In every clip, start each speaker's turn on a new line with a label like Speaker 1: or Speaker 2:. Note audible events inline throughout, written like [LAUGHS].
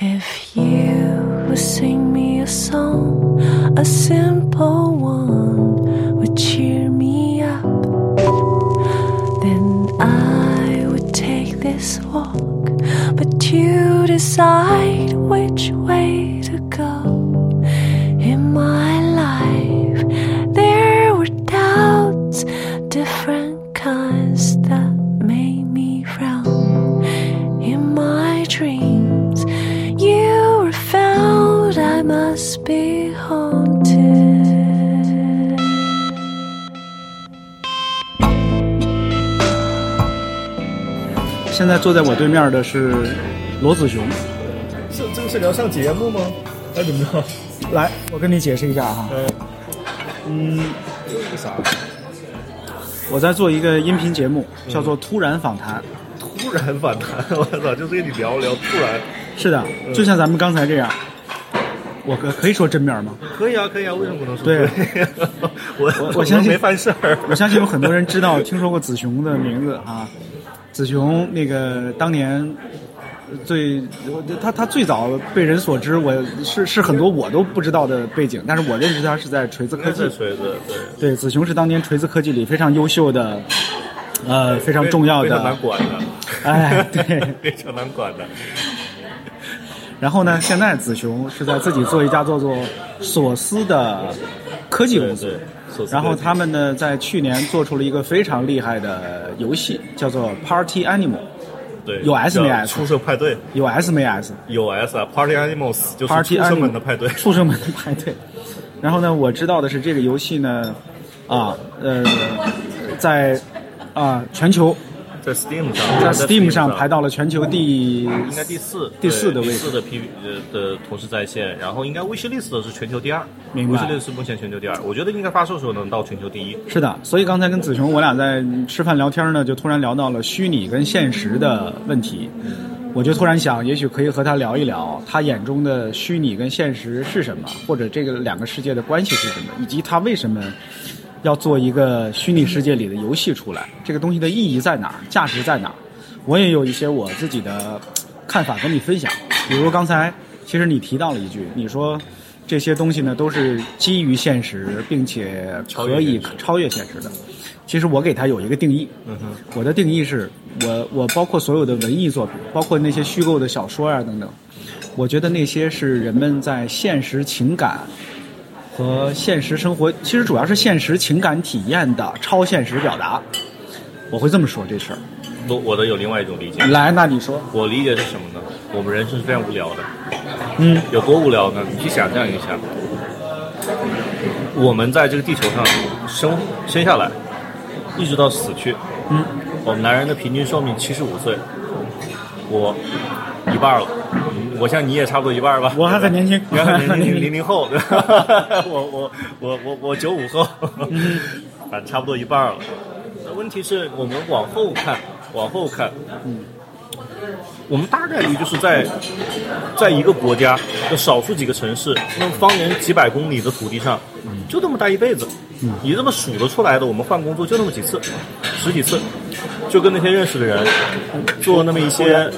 Speaker 1: If you would sing me a song, a simple one would cheer me up, then I would take this walk. But you decide which way to go. In my life, there were doubts, different
Speaker 2: 现在坐在我对面的是罗子雄。
Speaker 3: 是这个是聊上节目吗？还是怎么着？
Speaker 2: 来，我跟你解释一下哈。
Speaker 3: 嗯，
Speaker 2: 嗯，
Speaker 3: 这是啥？
Speaker 2: 我在做一个音频节目，叫做《突然访谈》。
Speaker 3: 突然访谈，[LAUGHS] 我操！就是跟你聊聊，突然
Speaker 2: 是的，就像咱们刚才这样。我可可以说真名吗？
Speaker 3: 可以啊，可以啊，为什么不能说？
Speaker 2: 对 [LAUGHS]
Speaker 3: 我
Speaker 2: 我我相信
Speaker 3: 没犯事儿。
Speaker 2: 我相信有很多人知道、听说过子雄的名字啊。子雄那个当年最我他他最早被人所知，我是是很多我都不知道的背景，但是我认识他是在锤子科技。
Speaker 3: 锤子，对，
Speaker 2: 对，子雄是当年锤子科技里非常优秀的，呃，非常重要
Speaker 3: 非常难。管的，
Speaker 2: 哎，对。[LAUGHS]
Speaker 3: 非常难管的。
Speaker 2: 然后呢，现在子雄是在自己做一家叫做索斯的科技公司。然后他们呢，在去年做出了一个非常厉害的游戏，叫做 Party Animal，
Speaker 3: 对，
Speaker 2: 有 S 没
Speaker 3: 叫
Speaker 2: S
Speaker 3: 畜生派对
Speaker 2: 有 S 没 S？
Speaker 3: 有 S 啊，Party Animals 就是生
Speaker 2: Animal
Speaker 3: 们的派对。
Speaker 2: 畜生们的派对。然后呢，我知道的是这个游戏呢，啊，呃，在啊全球
Speaker 3: 在 Steam 上，
Speaker 2: 在 Steam
Speaker 3: 上
Speaker 2: 上排到了全球第
Speaker 3: 应该第四，
Speaker 2: 第四的位置
Speaker 3: 第四的 P 呃的同时在线，然后应该 Wishlist 是全球第二，
Speaker 2: 明白
Speaker 3: Wishlist 是目前全球第二，我觉得应该发售时候能到全球第一。
Speaker 2: 是的，所以刚才跟子雄我俩在吃饭聊天呢，就突然聊到了虚拟跟现实的问题。我就突然想，也许可以和他聊一聊，他眼中的虚拟跟现实是什么，或者这个两个世界的关系是什么，以及他为什么要做一个虚拟世界里的游戏出来，这个东西的意义在哪儿，价值在哪儿？我也有一些我自己的看法跟你分享。比如刚才，其实你提到了一句，你说这些东西呢都是基于现实，并且可以超越现实的。其实我给它有一个定义，
Speaker 3: 嗯，
Speaker 2: 我的定义是我我包括所有的文艺作品，包括那些虚构的小说啊等等，我觉得那些是人们在现实情感和现实生活，其实主要是现实情感体验的超现实表达。我会这么说这事儿。
Speaker 3: 我我的有另外一种理解，
Speaker 2: 来，那你说，
Speaker 3: 我理解是什么呢？我们人生是非常无聊的，
Speaker 2: 嗯，
Speaker 3: 有多无聊呢？你去想象一下，我们在这个地球上生生下来，一直到死去，
Speaker 2: 嗯，
Speaker 3: 我们男人的平均寿命七十五岁，我一半了，嗯我像你也差不多一半吧？
Speaker 2: 我还很年轻，
Speaker 3: 零 [LAUGHS] 零零零后，对吧？[LAUGHS] 我我我我我九五后，[LAUGHS] 反正差不多一半了。那问题是我们往后看，往后看，嗯，我们大概率就是在在一个国家的少数几个城市，那方圆几百公里的土地上，就这么待一辈子。你这么数得出来的，我们换工作就那么几次，十几次，就跟那些认识的人做那么一些，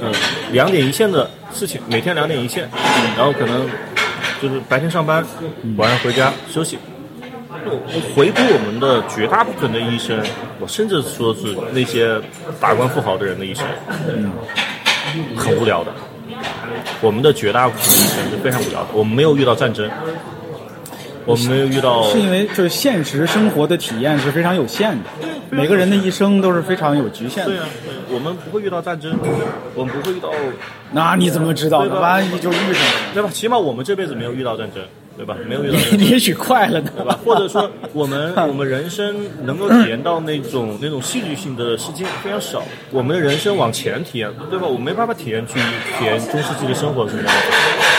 Speaker 3: 嗯，两点一线的事情，每天两点一线，然后可能就是白天上班，晚上回家休息。回顾我们的绝大部分的医生，我甚至说是那些达官富豪的人的医生，嗯，很无聊的。我们的绝大部分的一生是非常无聊的。我们没有遇到战争，我们没有遇到
Speaker 2: 是因为就是现实生活的体验是非常有限的，每个人的一生都是非常有局限的。
Speaker 3: 对啊，对我们不会遇到战争，我们不会遇到，
Speaker 2: 那你怎么知道万一就遇上了，
Speaker 3: 对吧？起码我们这辈子没有遇到战争，对吧？没有遇到。[LAUGHS]
Speaker 2: 也许快了呢，
Speaker 3: 对吧？或者说，我们 [LAUGHS] 我们人生能够体验到那种那种戏剧性的事件非常少。我们的人生往前体验，对吧？我没办法体验去体验中世纪的生活是什么样子，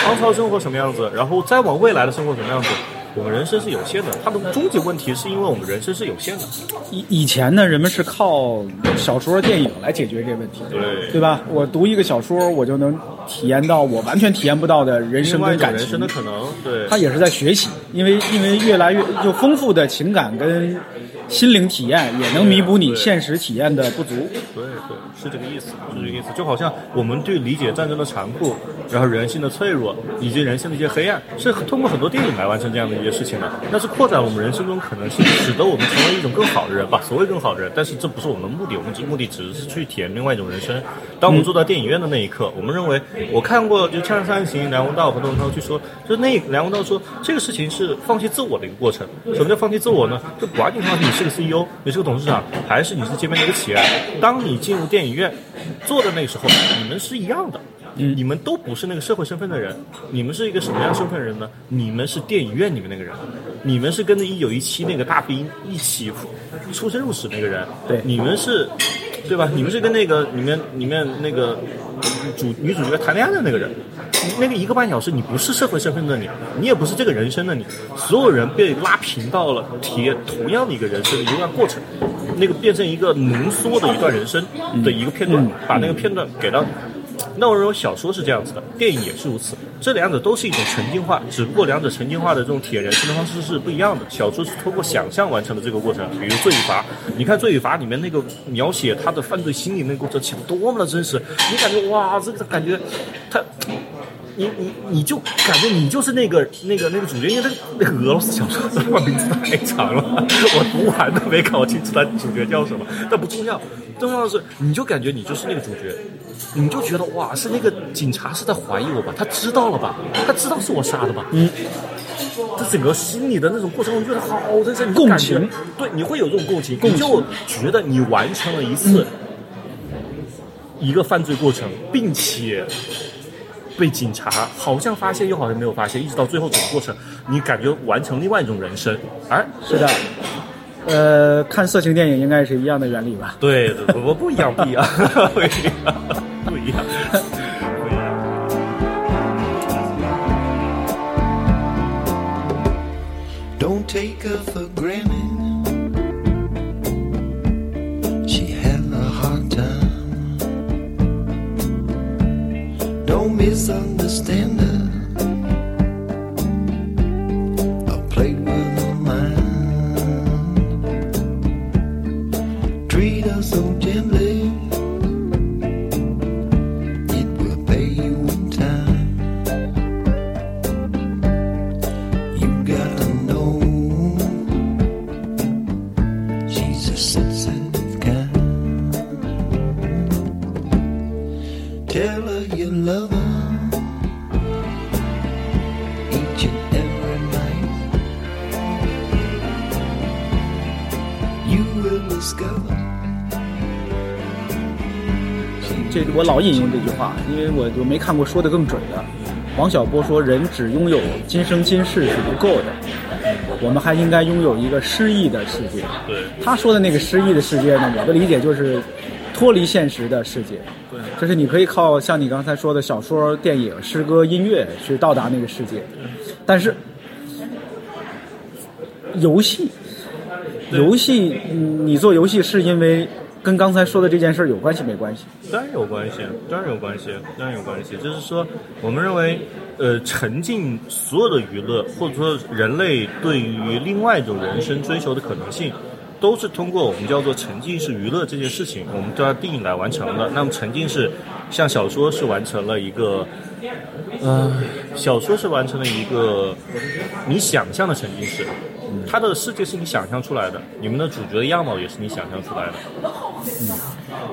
Speaker 3: 唐朝生活什么样子，然后再往未来的生活什么样子。我们人生是有限的，它的终极问题是因为我们人生是有限的。
Speaker 2: 以以前呢，人们是靠小说、电影来解决这个问题，
Speaker 3: 对
Speaker 2: 对吧？我读一个小说，我就能体验到我完全体验不到的人生跟感情
Speaker 3: 人生的。可能，对，
Speaker 2: 他也是在学习，因为因为越来越就丰富的情感跟心灵体验，也能弥补你现实体验的不足。
Speaker 3: 对对，是这个意思，是这个意思。就好像我们对理解战争的残酷，然后人性的脆弱，以及人性的一些黑暗，是通过很多电影来完成这样的一些事情的。那是扩展我们人生中可能性，使得我们成为一种更好的人吧，所谓更好的人。但是这不是我们的目的，我们只目的只是去体验另外一种人生。当我们坐到电影院的那一刻，我们认为我看过就《锵锵三人行》，梁文道和窦文涛去说，就那梁文道说这个事情是放弃自我的一个过程。什么叫放弃自我呢？就不管你你是个 CEO，你是个董事长，还是你是街边的一个企业，当你进入电影院坐的那个时候，你们是一样的。你们都不是那个社会身份的人，你们是一个什么样身份的人呢？你们是电影院里面那个人，你们是跟着一九一七那个大兵一起出生入死那个人，
Speaker 2: 对
Speaker 3: 你们是，对吧？你们是跟那个里面里面那个主女主角谈恋爱的那个人，那个一个半小时，你不是社会身份的你，你也不是这个人生的你，所有人被拉平到了体验同样的一个人生的一段过程，那个变成一个浓缩的一段人生的一个片段，把那个片段给到你。那我认为小说是这样子的，电影也是如此。这两者都是一种沉浸化，只不过两者沉浸化的这种体验人生的方式是不一样的。小说是通过想象完成的这个过程，比如《罪与罚》，你看《罪与罚》里面那个描写他的犯罪心理那个过程，写的多么的真实，你感觉哇，这个感觉他。你你你就感觉你就是那个那个那个主角，因为那那个俄罗斯小说他妈名字太长了，我读完都没搞清楚他主角叫什么，但不重要，重要的是你就感觉你就是那个主角，你就觉得哇，是那个警察是在怀疑我吧？他知道了吧？他知道是我杀的吧？嗯，这整个心理的那种过程，我觉得好真实，
Speaker 2: 共情，
Speaker 3: 对，你会有这种共情，你就觉得你完成了一次一个犯罪过程，并且。被警察好像发现，又好像没有发现，一直到最后整个过程，你感觉完成另外一种人生。而
Speaker 2: 是的，呃，看色情电影应该是一样的原理吧？
Speaker 3: 对对，不不一样，不一样，不一样，[LAUGHS] [LAUGHS] [LAUGHS]
Speaker 4: take her for granted. She had a hard time. Don't misunderstand her.
Speaker 2: 老引用这句话，因为我就没看过说的更准的。王小波说：“人只拥有今生今世是不够的，我们还应该拥有一个诗意的世界。”
Speaker 3: 对
Speaker 2: 他说的那个诗意的世界呢，我的理解就是脱离现实的世界。
Speaker 3: 对
Speaker 2: 就是你可以靠像你刚才说的小说、电影、诗歌、音乐去到达那个世界，但是游戏，游戏，嗯你做游戏是因为跟刚才说的这件事儿有关系没关系？
Speaker 3: 当然有关系，当然有关系，当然有关系。就是说，我们认为，呃，沉浸所有的娱乐，或者说人类对于另外一种人生追求的可能性，都是通过我们叫做沉浸式娱乐这件事情，我们都要定义来完成的。那么沉浸式，像小说是完成了一个，呃，小说是完成了一个你想象的沉浸式。它的世界是你想象出来的，你们的主角的样貌也是你想象出来的。嗯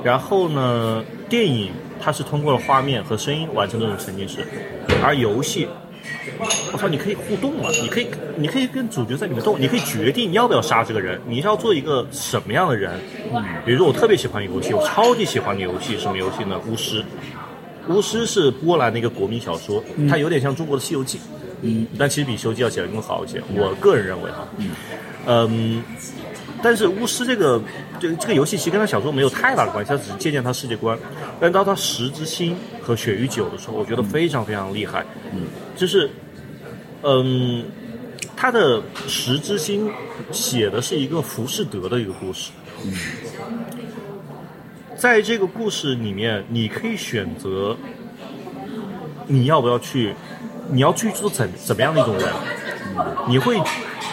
Speaker 3: 然后呢，电影它是通过了画面和声音完成这种沉浸式，而游戏，我操，你可以互动啊，你可以你可以跟主角在里面动，你可以决定要不要杀这个人，你是要做一个什么样的人。嗯，比如说我特别喜欢游戏，我超级喜欢的游戏，什么游戏呢？巫师。巫师是波兰的一个国民小说，它有点像中国的《西游记》，嗯，但其实比《西游记》要写的更好一些。我个人认为哈，嗯，但是巫师这个这这个游戏其实跟他小说没有太大的关系，他只是借鉴他世界观。但到他十之心和血与酒的时候，我觉得非常非常厉害。嗯，就是，嗯，他的十之心写的是一个浮士德的一个故事。嗯，在这个故事里面，你可以选择你要不要去，你要去做怎怎么样的一种人，你会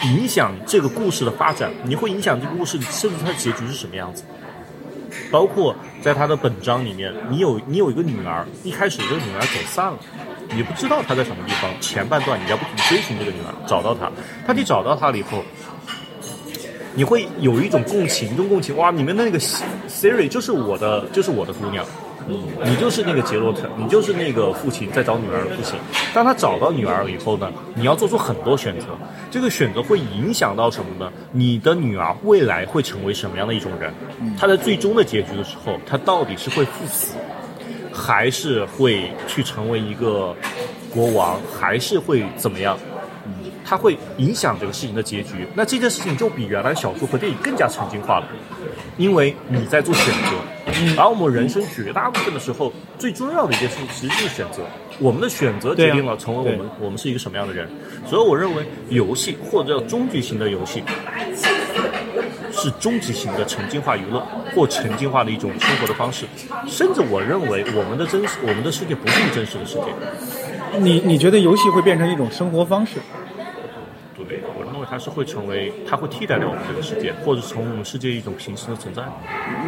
Speaker 3: 影响这个故事的发展，你会影响这个故事甚至它的结局是什么样子。包括在他的本章里面，你有你有一个女儿，一开始这个女儿走散了，你不知道她在什么地方。前半段你要不停追寻这个女儿，找到她，当你找到她了以后，你会有一种共情，一种共情。哇，里面的那个 Siri 就是我的，就是我的姑娘，你就是那个杰洛特，你就是那个父亲在找女儿的父亲。当他找到女儿了以后呢，你要做出很多选择，这个选择会影响到什么呢？你的女儿未来会成为什么样的一种人？她在最终的结局的时候，她到底是会赴死，还是会去成为一个国王，还是会怎么样？它会影响这个事情的结局。那这件事情就比原来小说和电影更加沉浸化了，因为你在做选择，而我们人生绝大部分的时候，最重要的一件事情其实就是选择。我们的选择决定了成为我们我们是一个什么样的人。所以我认为，游戏或者叫终极型的游戏，是终极型的沉浸化娱乐或沉浸化的一种生活的方式。甚至我认为，我们的真实，我们的世界不是真实的世界。
Speaker 2: 你你觉得游戏会变成一种生活方式？
Speaker 3: 对，它是会成为，它会替代掉我们这个世界，或者从我们世界一种平行的存在。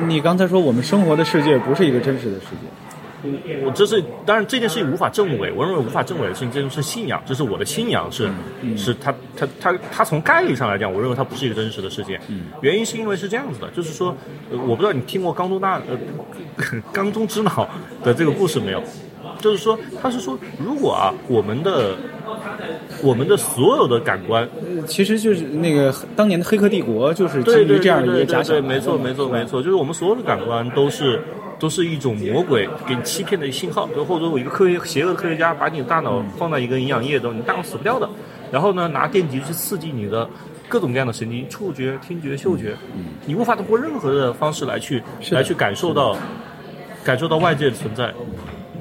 Speaker 2: 你刚才说我们生活的世界不是一个真实的世界。
Speaker 3: 我这是当然这件事情无法证伪，我认为无法证伪的事情，这就是信仰，这是我的信仰，是是它它它它从概率上来讲，我认为它不是一个真实的世界。原因是因为是这样子的，就是说，呃我不知道你听过缸中大呃缸中之脑的这个故事没有？就是说，他是说，如果啊，我们的我们的所有的感官
Speaker 2: 其实就是那个当年的《黑客帝国》就是基于这样的一
Speaker 3: 对对对，
Speaker 2: 个假想，
Speaker 3: 没错没错没错，就是我们所有的感官都是都是一种魔鬼给你欺骗的信号，就或者我一个科学邪恶的科学家把你的大脑放在一个营养液中，你大脑死不掉的，然后呢拿电极去刺激你的。各种各样的神经，触觉、听觉、嗅觉，你无法通过任何的方式来去来去感受到感受到外界的存在。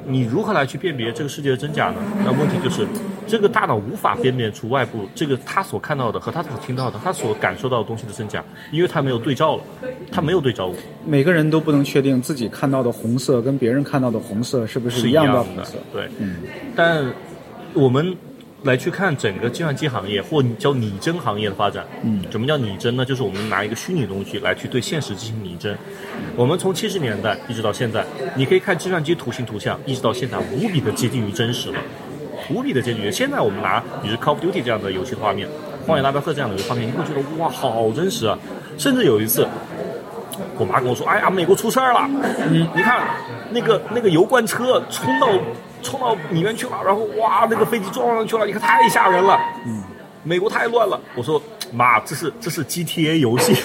Speaker 3: 你如何来去辨别这个世界的真假呢？那问题就是，这个大脑无法辨别出外部这个他所看到的和他所听到的、他所感受到的东西的真假，因为他没有对照了，他没有对照物，
Speaker 2: 每个人都不能确定自己看到的红色跟别人看到的红色是不
Speaker 3: 是
Speaker 2: 一样
Speaker 3: 的
Speaker 2: 红色。。
Speaker 3: 对，
Speaker 2: 嗯
Speaker 3: 但我们来去看整个计算机行业或叫拟真行业的发展。
Speaker 2: 嗯
Speaker 3: 什么叫拟真呢？就是我们拿一个虚拟的东西来去对现实进行拟真。我们从七十年代一直到现在，你可以看计算机图形图像，一直到现在无比的接近于真实了，无比的接近于。现在我们拿比如 Call of Duty 这样的游戏的画面，《荒野大镖客》这样的游戏画面，你会觉得哇，好真实啊！甚至有一次，我妈跟我说：“哎呀，美国出事儿了！嗯，你看那个那个油罐车冲到冲到里面去了，然后哇，那个飞机撞上去了，你看太吓人了。嗯，美国太乱了。”我说：“妈，这是这是 GTA 游戏。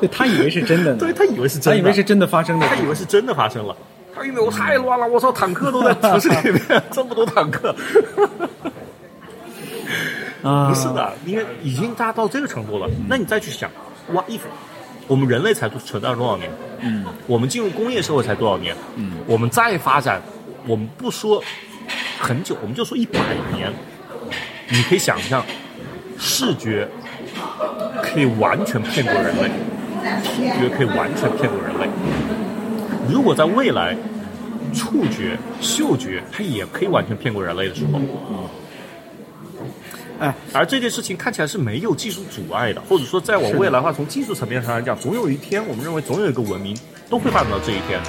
Speaker 2: 对他以为是真的呢，[LAUGHS]
Speaker 3: 对他以为是真的，
Speaker 2: 他以为是真的发生的，
Speaker 3: 他以为是真的发生了。他以为我太乱了，我操，坦克都在城市里面，这么多坦克。
Speaker 2: 啊，
Speaker 3: 不是的，因为已经大到这个程度了。那你再去想，what if 我们人类才存在了多少年？
Speaker 2: 嗯，
Speaker 3: 我们进入工业社会才多少年？
Speaker 2: 嗯，
Speaker 3: 我们再发展，我们不说很久，我们就说一百年，你可以想象，视觉可以完全骗过人类，听觉可以完全骗过人类。如果在未来，触觉、嗅觉它也可以完全骗过人类的时候，
Speaker 2: 哎，
Speaker 3: 而这件事情看起来是没有技术阻碍的，或者说在我未来的话，从技术层面上来讲，总有一天，我们认为总有一个文明都会发展到这一天。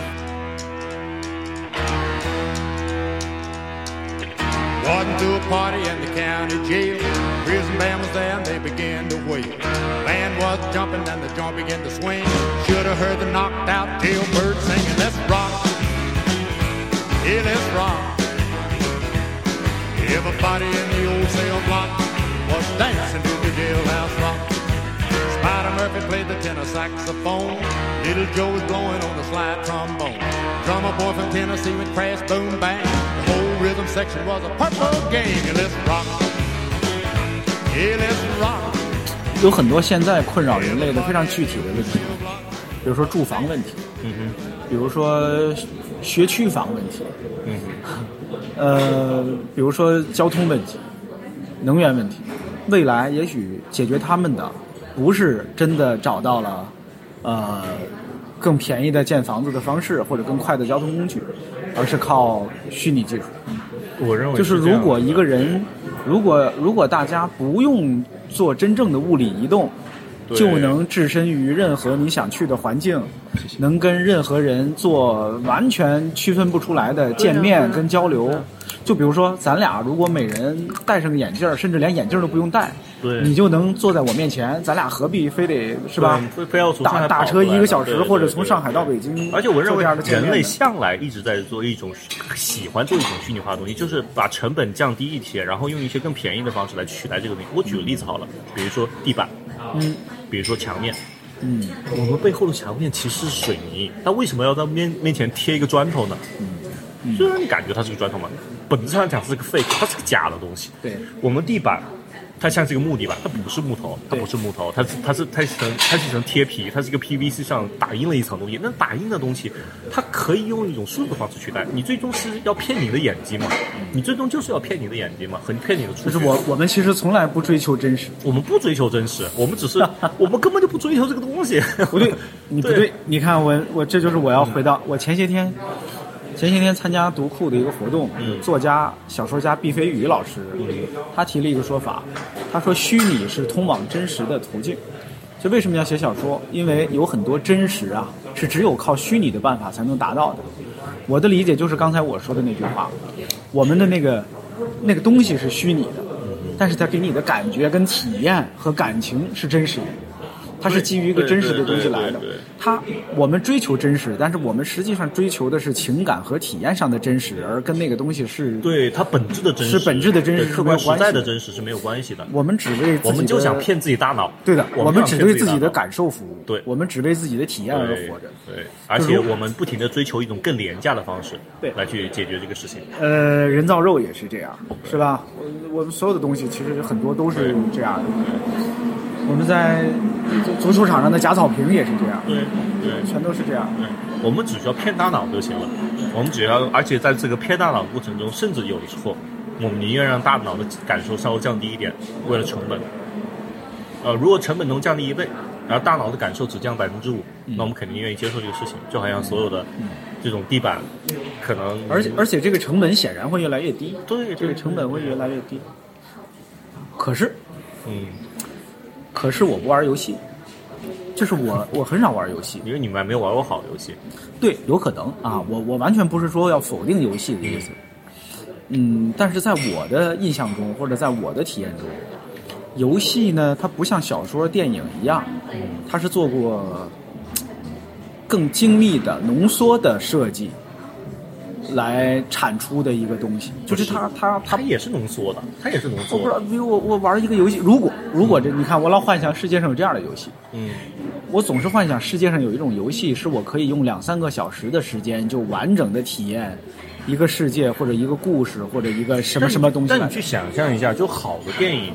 Speaker 5: To a party in the county jail. Prison band was there and they began to wail. Band was jumping and the joint began to swing. Should have heard the knocked out jailbird singing, let's rock. Yeah, let's rock. Everybody in the old cell block was dancing to the jailhouse rock. Spider Murphy played the tenor saxophone. Little Joe was blowing on the slide trombone. Drummer boy from Tennessee went crash, boom, bang.
Speaker 2: 有很多现在困扰人类的非常具体的问题，比如说住房问题，
Speaker 3: 嗯哼，
Speaker 2: 比如说学区房问题，
Speaker 3: 嗯
Speaker 2: 呃，比如说交通问题、能源问题，未来也许解决他们的不是真的找到了呃更便宜的建房子的方式或者更快的交通工具，而是靠虚拟技术。
Speaker 3: 我认为
Speaker 2: 就是如果一个人，如果如果大家不用做真正的物理移动，就能置身于任何你想去的环境，能跟任何人做完全区分不出来的见面跟交流。就比如说，咱俩如果每人戴上个眼镜儿，甚至连眼镜儿都不用戴，
Speaker 3: 对
Speaker 2: 你就能坐在我面前，咱俩何必非得是吧？
Speaker 3: 非非要从上
Speaker 2: 打
Speaker 3: 海
Speaker 2: 打车一个小时，或者从上海到北京，
Speaker 3: 而且我认为人类向来一直在做一种喜欢做一种虚拟化的东西，就是把成本降低一些，然后用一些更便宜的方式来取代这个东西。我举个例子好了，比如说地板，
Speaker 2: 嗯，
Speaker 3: 比如说墙面，
Speaker 2: 嗯，
Speaker 3: 我们背后的墙面其实是水泥，它为什么要在面面前贴一个砖头呢？嗯，虽然你感觉它是个砖头嘛，本质上讲是个 fake，它是个假的东西。
Speaker 2: 对，
Speaker 3: 我们地板，它像是一个木地板，它不是木头，它不是木头，它是它是它是一层它是一层贴皮，它是一个 PVC 上打印了一层东西。那打印的东西，它可以用一种数字方式取代。你最终是要骗你的眼睛嘛？你最终就是要骗你的眼睛嘛，很骗你的。
Speaker 2: 就是我我们其实从来不追求真实。
Speaker 3: 我们不追求真实，我们只是我们根本就不追求这个东西。
Speaker 2: 不对，你不对，[LAUGHS] 你看我我这就是我要回到我前些天前些天参加读库的一个活动，
Speaker 3: 嗯
Speaker 2: 作家小说家毕飞宇老师，他提了一个说法，他说虚拟是通往真实的途径。就为什么要写小说？因为有很多真实啊，是只有靠虚拟的办法才能达到的。我的理解就是刚才我说的那句话，我们的那个那个东西是虚拟的，但是它给你的感觉跟体验和感情是真实的。它是基于一个真实的东西来的。它我们追求真实，但是我们实际上追求的是情感和体验上的真实，而跟那个东西是，
Speaker 3: 对它本质的真实
Speaker 2: 是本质的真实
Speaker 3: 客观实
Speaker 2: 是没有关系的
Speaker 3: 在的真实是没有关系的。
Speaker 2: 我们只为
Speaker 3: 我们就想骗自己大脑。
Speaker 2: 对的，我
Speaker 3: 我
Speaker 2: 们只为自己的感受服务，
Speaker 3: 对
Speaker 2: 我们只为自己的体验而活着。
Speaker 3: 对，而且我们不停的追求一种更廉价的方式，
Speaker 2: 对
Speaker 3: 来去解决这个事情。
Speaker 2: 呃，人造肉也是这样，是吧？我我们所有的东西其实很多都是这样的。我们在足足球场上的假草坪也是这样，
Speaker 3: 对对
Speaker 2: 全都是这样。
Speaker 3: 对，我们只需要骗大脑就行了。我们只要，而且在这个骗大脑过程中，甚至有的时候，我们宁愿让大脑的感受稍微降低一点，为了成本。呃，如果成本能降低一倍，然后大脑的感受只降百分之五，那我们肯定愿意接受这个事情。就好像所有的这种地板，可能
Speaker 2: 而且而且这个成本显然会越来越低，
Speaker 3: 对
Speaker 2: 这个成本会越来越低。可是
Speaker 3: 嗯，
Speaker 2: 可是我不玩游戏，就是我我很少玩游戏。
Speaker 3: 因为你们还没有玩过好游戏。
Speaker 2: 对，有可能啊，我我完全不是说要否定游戏的意思。嗯，但是在我的印象中，或者在我的体验中，游戏呢，它不像小说、电影一样，它是做过更精密的浓缩的设计来产出的一个东西，就是它它它
Speaker 3: 它也是浓缩的，它也是浓缩的。
Speaker 2: 我不知道，比如我我玩一个游戏，如果如果这你看，我老幻想世界上有这样的游戏，
Speaker 3: 嗯，
Speaker 2: 我总是幻想世界上有一种游戏，是我可以用两三个小时的时间就完整的体验一个世界或者一个故事或者一个什么什么东西来
Speaker 3: 但你去想象一下，就好的电影，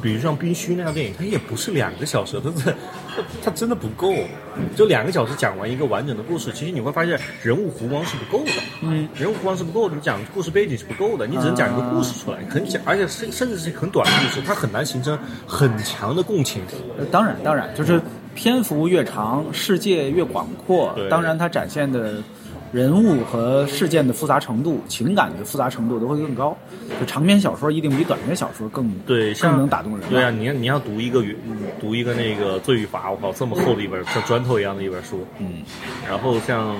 Speaker 3: 比如像《冰虚》那样电影，它也不是两个小时，它是它它真的不够。就两个小时讲完一个完整的故事，其实你会发现人物弧光是不够的。
Speaker 2: 嗯，
Speaker 3: 人物弧光是不够的，你讲故事背景是不够的，你只能讲一个故事出来，很讲，而且甚甚至是很短的故事，它很难形成很强的共情。
Speaker 2: 呃当然，当然，就是篇幅越长，世界越广阔，当然它展现的人物和事件的复杂程度、情感的复杂程度都会更高。就长篇小说一定比短篇小说更
Speaker 3: 对，像
Speaker 2: 更能打动人。
Speaker 3: 对啊，，你要你要读一个语读一个那个《罪与罚》，我靠，这么厚的一本像砖头一样的一本书。
Speaker 2: 嗯，
Speaker 3: 然后像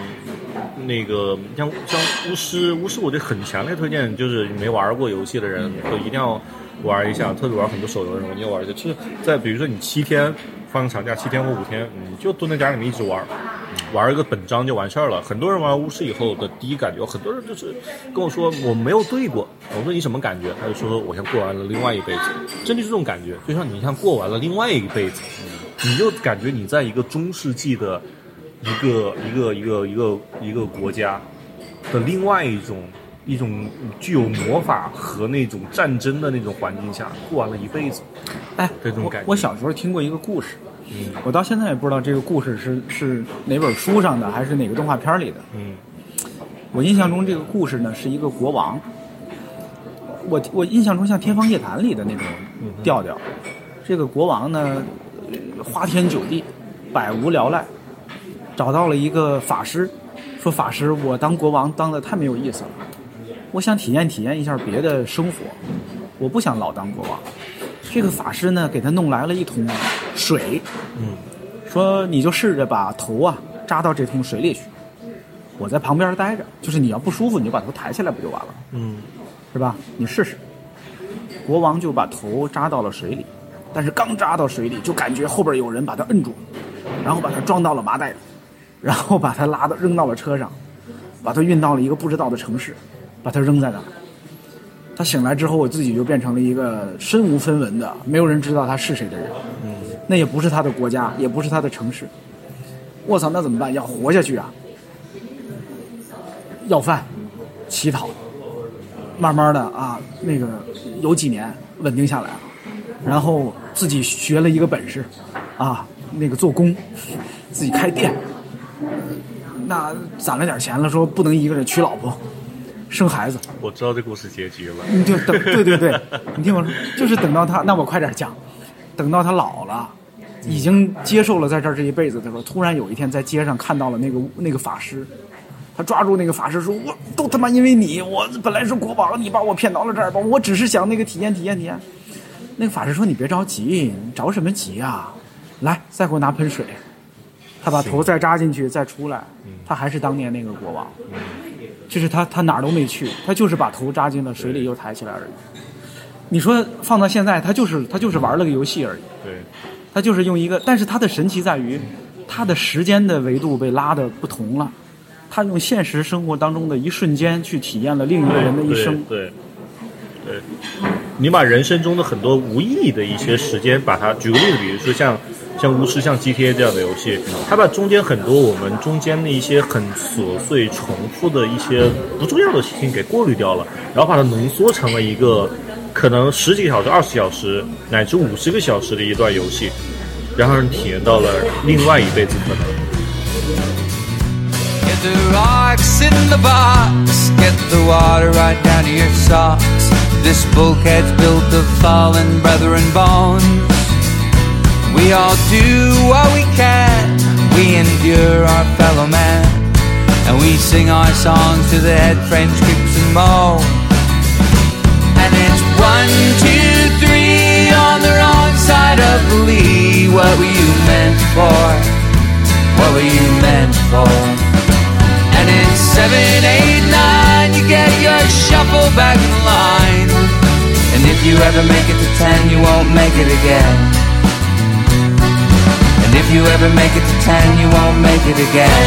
Speaker 3: 那个像像巫师，巫师我就很强烈推荐，就是没玩过游戏的人，就一定要玩一下，特别玩很多手游的人，我一定要玩一下。就是在比如说你七天放个长假，七天或五天，你就蹲在家里面一直玩。玩一个本章就完事儿了。很多人玩巫师以后的第一感觉，很多人就是跟我说我没有对过。我说你什么感觉？他就说我像过完了另外一辈子，真的是这种感觉，就像你像过完了另外一辈子，你就感觉你在一个中世纪的一个一个一个一个一个国家的另外一种一种具有魔法和那种战争的那种环境下过完了一辈子。
Speaker 2: 哎，我
Speaker 3: 这种感觉
Speaker 2: 我小时候听过一个故事，
Speaker 3: 嗯
Speaker 2: 我到现在也不知道这个故事是是哪本书上的，还是哪个动画片里的。
Speaker 3: 嗯
Speaker 2: 我印象中这个故事呢是一个国王，我我印象中像《天方夜谭》里的那种调调。这个国王呢，呃花天酒地，百无聊赖，找到了一个法师，说法师，我当国王当的太没有意思了，我想体验体验一下别的生活，我不想老当国王。这个法师呢，给他弄来了一桶水，
Speaker 3: 嗯，
Speaker 2: 说你就试着把头啊扎到这桶水里去，我在旁边待着，就是你要不舒服你就把头抬起来不就完了，
Speaker 3: 嗯，
Speaker 2: 是吧？你试试。国王就把头扎到了水里，但是刚扎到水里，就感觉后边有人把他摁住，然后把他装到了麻袋里，然后把他拉到扔到了车上，把他运到了一个不知道的城市，把他扔在那儿。他醒来之后，我自己就变成了一个身无分文的，没有人知道他是谁的人。嗯，那也不是他的国家，也不是他的城市。我操，那怎么办？要活下去啊！要饭，乞讨，慢慢的啊，那个有几年稳定下来了，然后自己学了一个本事，啊，那个做工，自己开店，那攒了点钱了，说不能一个人娶老婆，生孩子，
Speaker 3: 我知道这故事结局了。
Speaker 2: 你就等，对对对，你听我说，就是等到他，那我快点讲，等到他老了，已经接受了在这儿这一辈子的时候，突然有一天在街上看到了那个那个法师，他抓住那个法师说：“我都他妈因为你，我本来是国王，你把我骗到了这儿吧，我只是想那个体验体验体验。”那个法师说：“你别着急，你着什么急啊？来，再给我拿盆水。”他把头再扎进去，再出来，他还是当年那个国王。就是他，他哪儿都没去，他就是把头扎进了水里又抬起来而已。你说放到现在，他就是他就是玩了个游戏而已，
Speaker 3: 对，
Speaker 2: 他就是用一个，但是他的神奇在于，他的时间的维度被拉的不同了，他用现实生活当中的一瞬间去体验了另一个人的一生。
Speaker 3: 对，对，对你把人生中的很多无意义的一些时间，把它举个例子，比如说像像巫师、像 GTA 这样的游戏，它把中间很多我们中间的一些很琐碎、重复的一些不重要的事情给过滤掉了，然后把它浓缩成了一个可能十几个小时、二十小时乃至五十个小时的一段游戏，然后让人体验到了另外一辈子可能。
Speaker 6: Get the rocks in the box. Get the water right down to your socks. This bulkhead's built of fallen brethren bones. We all do what we can. We endure our fellow man. And we sing our songs to the head French creeps and moan. And it's one, two, three on the wrong side of the lee. What were you meant for? What were you meant for? And in seven, eight, nine, you get your shuffle back in line. And if you ever make it to ten, you won't make it again. And if you ever make it to ten, you won't make it again.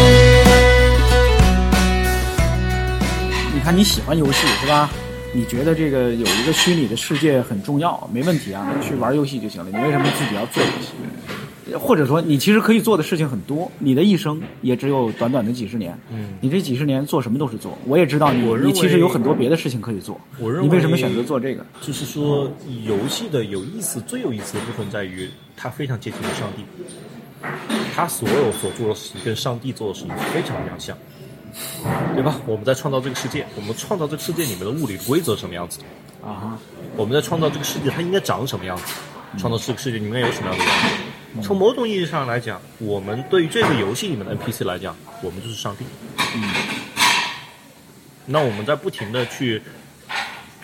Speaker 6: [LAUGHS]
Speaker 2: 你看你喜欢游戏是吧？ 你觉得这个有一个虚拟的世界很重要，没问题啊，去玩游戏就行了。你为什么自己要做游戏？或者说，你其实可以做的事情很多，你的一生也只有短短的几十年。
Speaker 3: 嗯
Speaker 2: 你这几十年做什么都是做。我也知道你你其实有很多别的事情可以做。
Speaker 3: 我认为
Speaker 2: 你为什么选择做这个？
Speaker 3: 就是说，游戏的有意思、最有意思的部分在于，它非常接近于上帝。他所有所做的事情跟上帝做的事情非常非常像，对吧？我们在创造这个世界，我们创造这个世界里面的物理规则什么样子的？
Speaker 2: 啊哈，
Speaker 3: 我们在创造这个世界，它应该长什么样子？创造这个世界里面有什么样的人？从某种意义上来讲，我们对于这个游戏里面的 NPC 来讲，我们就是上帝。嗯那我们在不停的去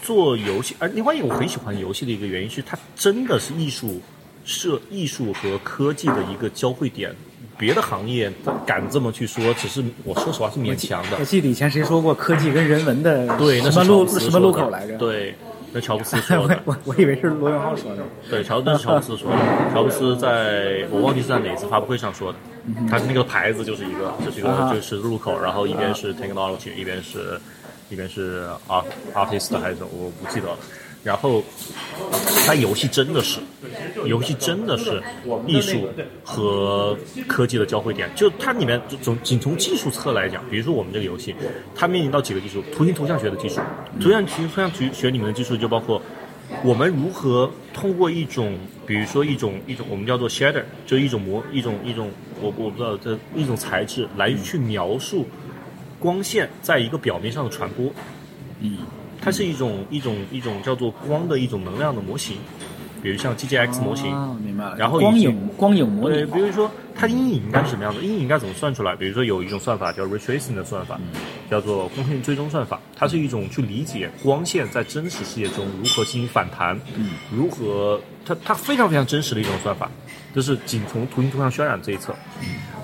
Speaker 3: 做游戏，而另外一个我很喜欢游戏的一个原因是，它真的是艺术、设艺术和科技的一个交汇点。别的行业敢这么去说，只是我说实话是勉强的
Speaker 2: 我。记得以前谁说过科技跟人文的
Speaker 3: 对，那
Speaker 2: 什么路什么路口来着？，
Speaker 3: 对，那乔布斯说的 [LAUGHS]
Speaker 2: 我。我我以为是罗永浩说的。
Speaker 3: 对，乔那是乔布斯说的。[LAUGHS] 乔布斯在我忘记是在哪次发布会上说的，他那个牌子就是一个，就是一个
Speaker 2: 啊
Speaker 3: 就是路口，然后一边是 technology，一边是一边是 art artist 还是我不记得了。然后，它游戏真的是，游戏真的是艺术和科技的交汇点。就它里面从仅从技术侧来讲，比如说我们这个游戏，它面临到几个技术：图形图像学的技术，图像图图像学里面的技术就包括我们如何通过一种，比如说一种一种我们叫做 shader，就一种模一种一种我我不知道这一种材质来去描述光线在一个表面上的传播。嗯，它是一种一种一种叫做光的一种能量的模型。比如像 GGX 模型，
Speaker 2: 啊，明白了。
Speaker 3: 然后
Speaker 2: 光影光影模拟
Speaker 3: 对，，比如说它的阴影应该是什么样的？阴影应该怎么算出来？比如说有一种算法叫 ray tracing 的算法，叫做光线追踪算法，它是一种去理解光线在真实世界中如何进行反弹，如何它它非常非常真实的一种算法，就是仅从图形图像渲染这一侧，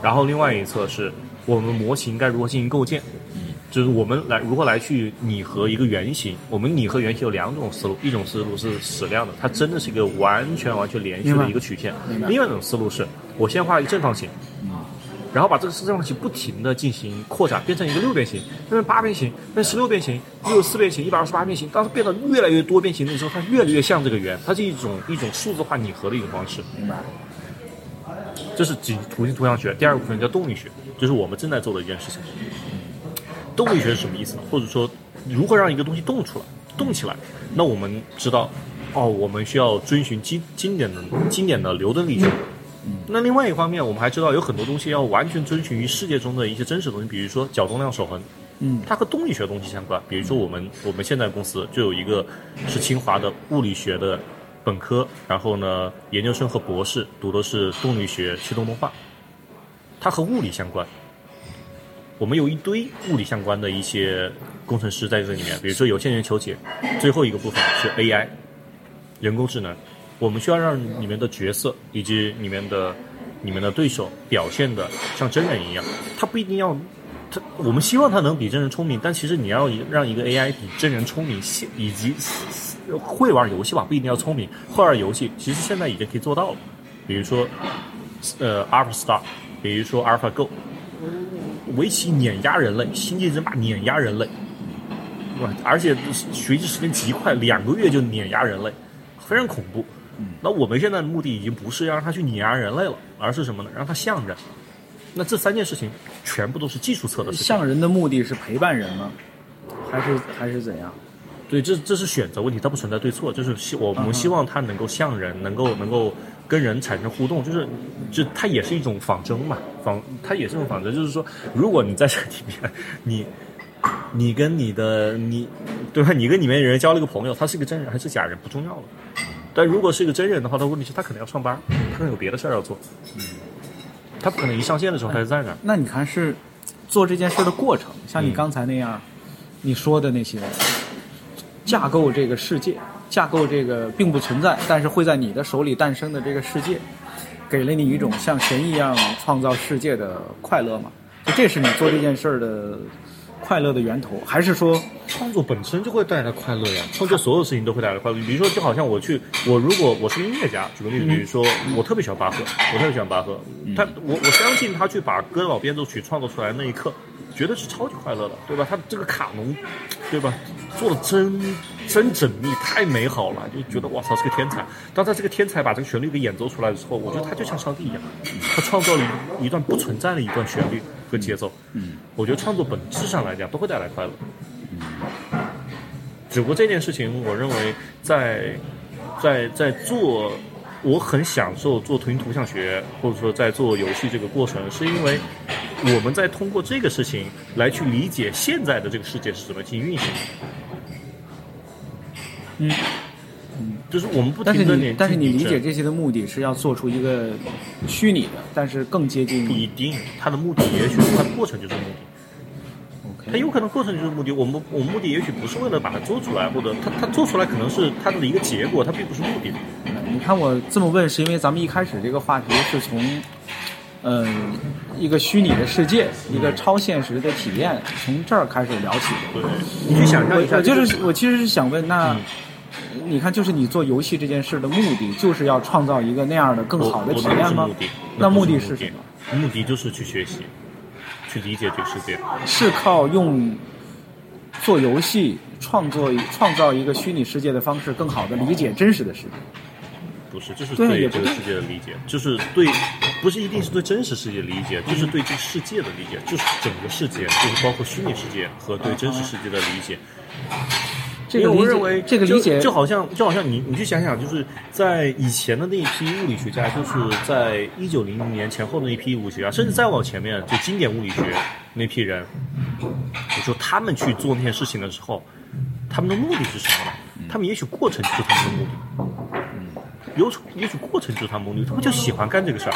Speaker 3: 然后另外一侧是我们模型该如何进行构建。就是我们来如何来去拟合一个原型。我们拟合原型有两种思路，一种思路是矢量的，它真的是一个完全完全连续的一个曲线；另外一种思路是我先画一个正方形，然后把这个正方形不停的进行扩展，变成一个六边形，变成八边形，变成十六边形，六十四边形，一百二十八边形。当它变得越来越多边形的时候，它越来越像这个圆，它是一种一种数字化拟合的一种方式。
Speaker 2: 明白？
Speaker 3: 这是几图形图像学。第二个部分叫动力学，就是我们正在做的一件事情。动力学是什么意思呢？或者说，如何让一个东西动出来、动起来？那我们知道，哦，我们需要遵循经经典的经典的牛顿力学。那另外一方面，我们还知道有很多东西要完全遵循于世界中的一些真实的东西，比如说角动量守恒，
Speaker 2: 嗯，
Speaker 3: 它和动力学的东西相关。比如说我们我们现在公司就有一个是清华的物理学的本科，然后呢研究生和博士读的是动力学驱动动画，它和物理相关。我们有一堆物理相关的一些工程师在这里面，比如说有线元求解，最后一个部分是 AI，人工智能。我们需要让里面的角色以及里面的你们的对手表现的像真人一样，他不一定要。他我们希望他能比真人聪明，但其实你要让一个 AI 比真人聪明，以及会玩游戏吧，不一定要聪明，会玩游戏，其实现在已经可以做到了。比如说，呃，AlphaStar，比如说 AlphaGo，围棋碾压人类，星际争霸碾压人类，哇！而且学习时间极快，两个月就碾压人类，非常恐怖。那我们现在的目的已经不是要让他去碾压人类了，而是什么呢？让他向着。那这三件事情全部都是技术侧的事情。
Speaker 2: 像人的目的是陪伴人吗？还是还是怎样？
Speaker 3: 对，这这是选择问题，它不存在对错，就是希我们希望它能够向人，能够能够跟人产生互动，就是就它也是一种仿真嘛，仿它也是一种仿真，就是说，如果你在这里面，你你跟你的你对吧？你跟里面人交了一个朋友，他是个真人还是假人不重要了。但如果是一个真人的话，他问题是他可能要上班，他可能有别的事儿要做，嗯，他不可能一上线的时候他就在那儿。
Speaker 2: 那你看是做这件事的过程，像你刚才那样，你说的那些架构这个世界，架构这个并不存在，但是会在你的手里诞生的这个世界，给了你一种像神一样创造世界的快乐嘛？就这是你做这件事儿的快乐的源头，还是说
Speaker 3: 创作本身就会带来快乐呀，创作所有事情都会带来快乐。比如说，就好像我去，我如果我是音乐家，举个例子，比如说我特别喜欢巴赫，我特别喜欢巴赫，他我我相信他去把哥老变奏曲创作出来那一刻，绝对是超级快乐的，对吧？他这个卡农，对吧？做的真真缜密，太美好了，就觉得哇操是个天才。当他这个天才把这个旋律给演奏出来的时候，我觉得他就像上帝一样，他创造了一一段不存在的一段旋律和节奏。嗯，我觉得创作本质上来讲都会带来快乐。嗯只不过这件事情，我认为在在在做，我很享受做图形图像学，或者说在做游戏这个过程，是因为我们在通过这个事情来去理解现在的这个世界是怎么进行运行的。
Speaker 2: 嗯，
Speaker 3: 就是我们不
Speaker 2: 但是你但是你理解这些的目的是要做出一个虚拟的，但是更接近
Speaker 3: 不一定，它的目的也许它的过程就是目的。它
Speaker 2: OK，
Speaker 3: 有可能过程就是目的，我们我们目的也许不是为了把它做出来，或者它它做出来可能是它的一个结果，它并不是目的。
Speaker 2: 你看我这么问，是因为咱们一开始这个话题是从，嗯、一个虚拟的世界，一个超现实的体验，从这儿开始聊起的。
Speaker 3: 对，你去想象一下，
Speaker 2: 就是我其实是想问，那、
Speaker 3: 嗯
Speaker 2: 你看，就是你做游戏这件事的目的，就是要创造一个那样的更好的体验吗
Speaker 3: 那目的？
Speaker 2: 那目
Speaker 3: 不是目
Speaker 2: 的是什么？？
Speaker 3: 目的就是去学习，去理解这个世界。
Speaker 2: 是靠用做游戏创作创造一个虚拟世界的方式，更好的理解真实的世界。
Speaker 3: 不是，就是
Speaker 2: 对
Speaker 3: 这个世界的理解，就是对，不是一定是对真实世界的理解，就是对这个世界的理解，就是整个世界，就是包括虚拟世界和对真实世界的理解。因为我认为就
Speaker 2: 这个理解
Speaker 3: 就好像就好像你你去想想，就是在以前的那一批物理学家，就是在一九零零年前后的那一批物理学家，甚至再往前面就经典物理学那批人，我说他们去做那些事情的时候，他们的目的是什么呢？他们也许过程就是他们的目的。有也许过程就是他们目的，他们就喜欢干这个事儿。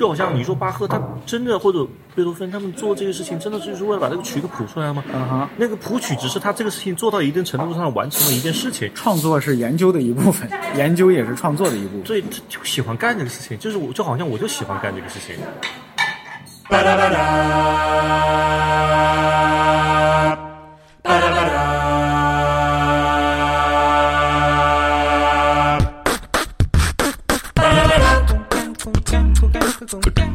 Speaker 3: 就好像你说巴赫，他真的或者贝多芬他们做这个事情，真的就是为了把这个曲给谱出来吗？
Speaker 2: 嗯哼，
Speaker 3: 那个谱曲只是他这个事情做到一定程度上完成了一件事情，
Speaker 2: 创作是研究的一部分，研究也是创作的一部分。
Speaker 3: 所以他就喜欢干这个事情，就是我就好像我就喜欢干这个事情。
Speaker 2: Don't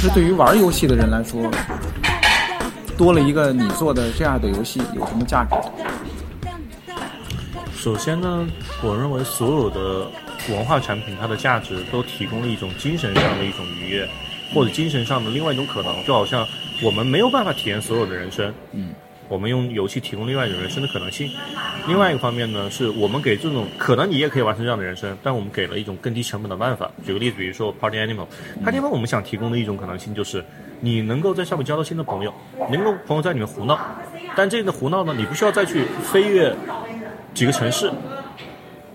Speaker 2: 就是对于玩游戏的人来说，多了一个你做的这样的游戏有什么价值？
Speaker 3: 首先呢，我认为所有的文化产品，它的价值都提供了一种精神上的一种愉悦，或者精神上的另外一种可能。就好像我们没有办法体验所有的人生，
Speaker 2: 嗯，
Speaker 3: 我们用游戏提供另外一种人生的可能性。另外一个方面呢，是我们给这种可能你也可以完成这样的人生，但我们给了一种更低成本的办法。举个例子，比如说 Party Animal，Party Animal 我们想提供的一种可能性就是，你能够在上面交到新的朋友，能够朋友在里面胡闹，但这个胡闹呢，你不需要再去飞越几个城市，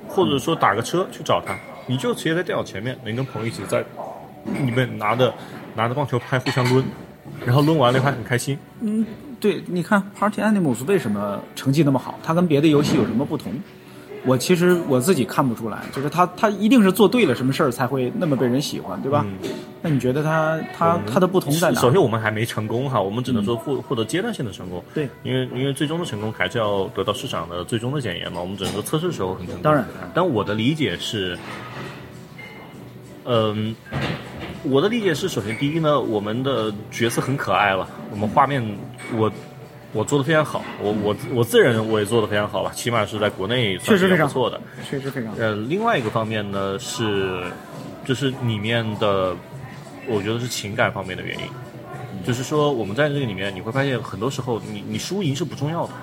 Speaker 3: 或者说打个车去找他，你就直接在电脑前面，能跟朋友一起在里面拿着拿着棒球拍互相抡，然后抡完了还很开心。
Speaker 2: 嗯对，你看 Party Animals 为什么成绩那么好？它跟别的游戏有什么不同？我其实我自己看不出来，就是它它一定是做对了什么事儿才会那么被人喜欢，对吧？
Speaker 3: 嗯
Speaker 2: 那你觉得它它它的不同在哪？
Speaker 3: 首先，我们还没成功哈，我们只能说获获得阶段性的成功。
Speaker 2: 对，
Speaker 3: 因为因为最终的成功还是要得到市场的最终的检验嘛，我们只能说测试的时候很成功。
Speaker 2: 当然，
Speaker 3: 但我的理解是，嗯，我的理解是，首先第一呢，我们的角色很可爱了，我们画面我。我做的非常好，我我我自认我也做的非常好吧，起码是在国内算是
Speaker 2: 确实非常
Speaker 3: 不错的。
Speaker 2: 确实非常。
Speaker 3: 呃，另外一个方面呢是，就是里面的，我觉得是情感方面的原因，就是说我们在这个里面，你会发现很多时候你你输赢是不重要的，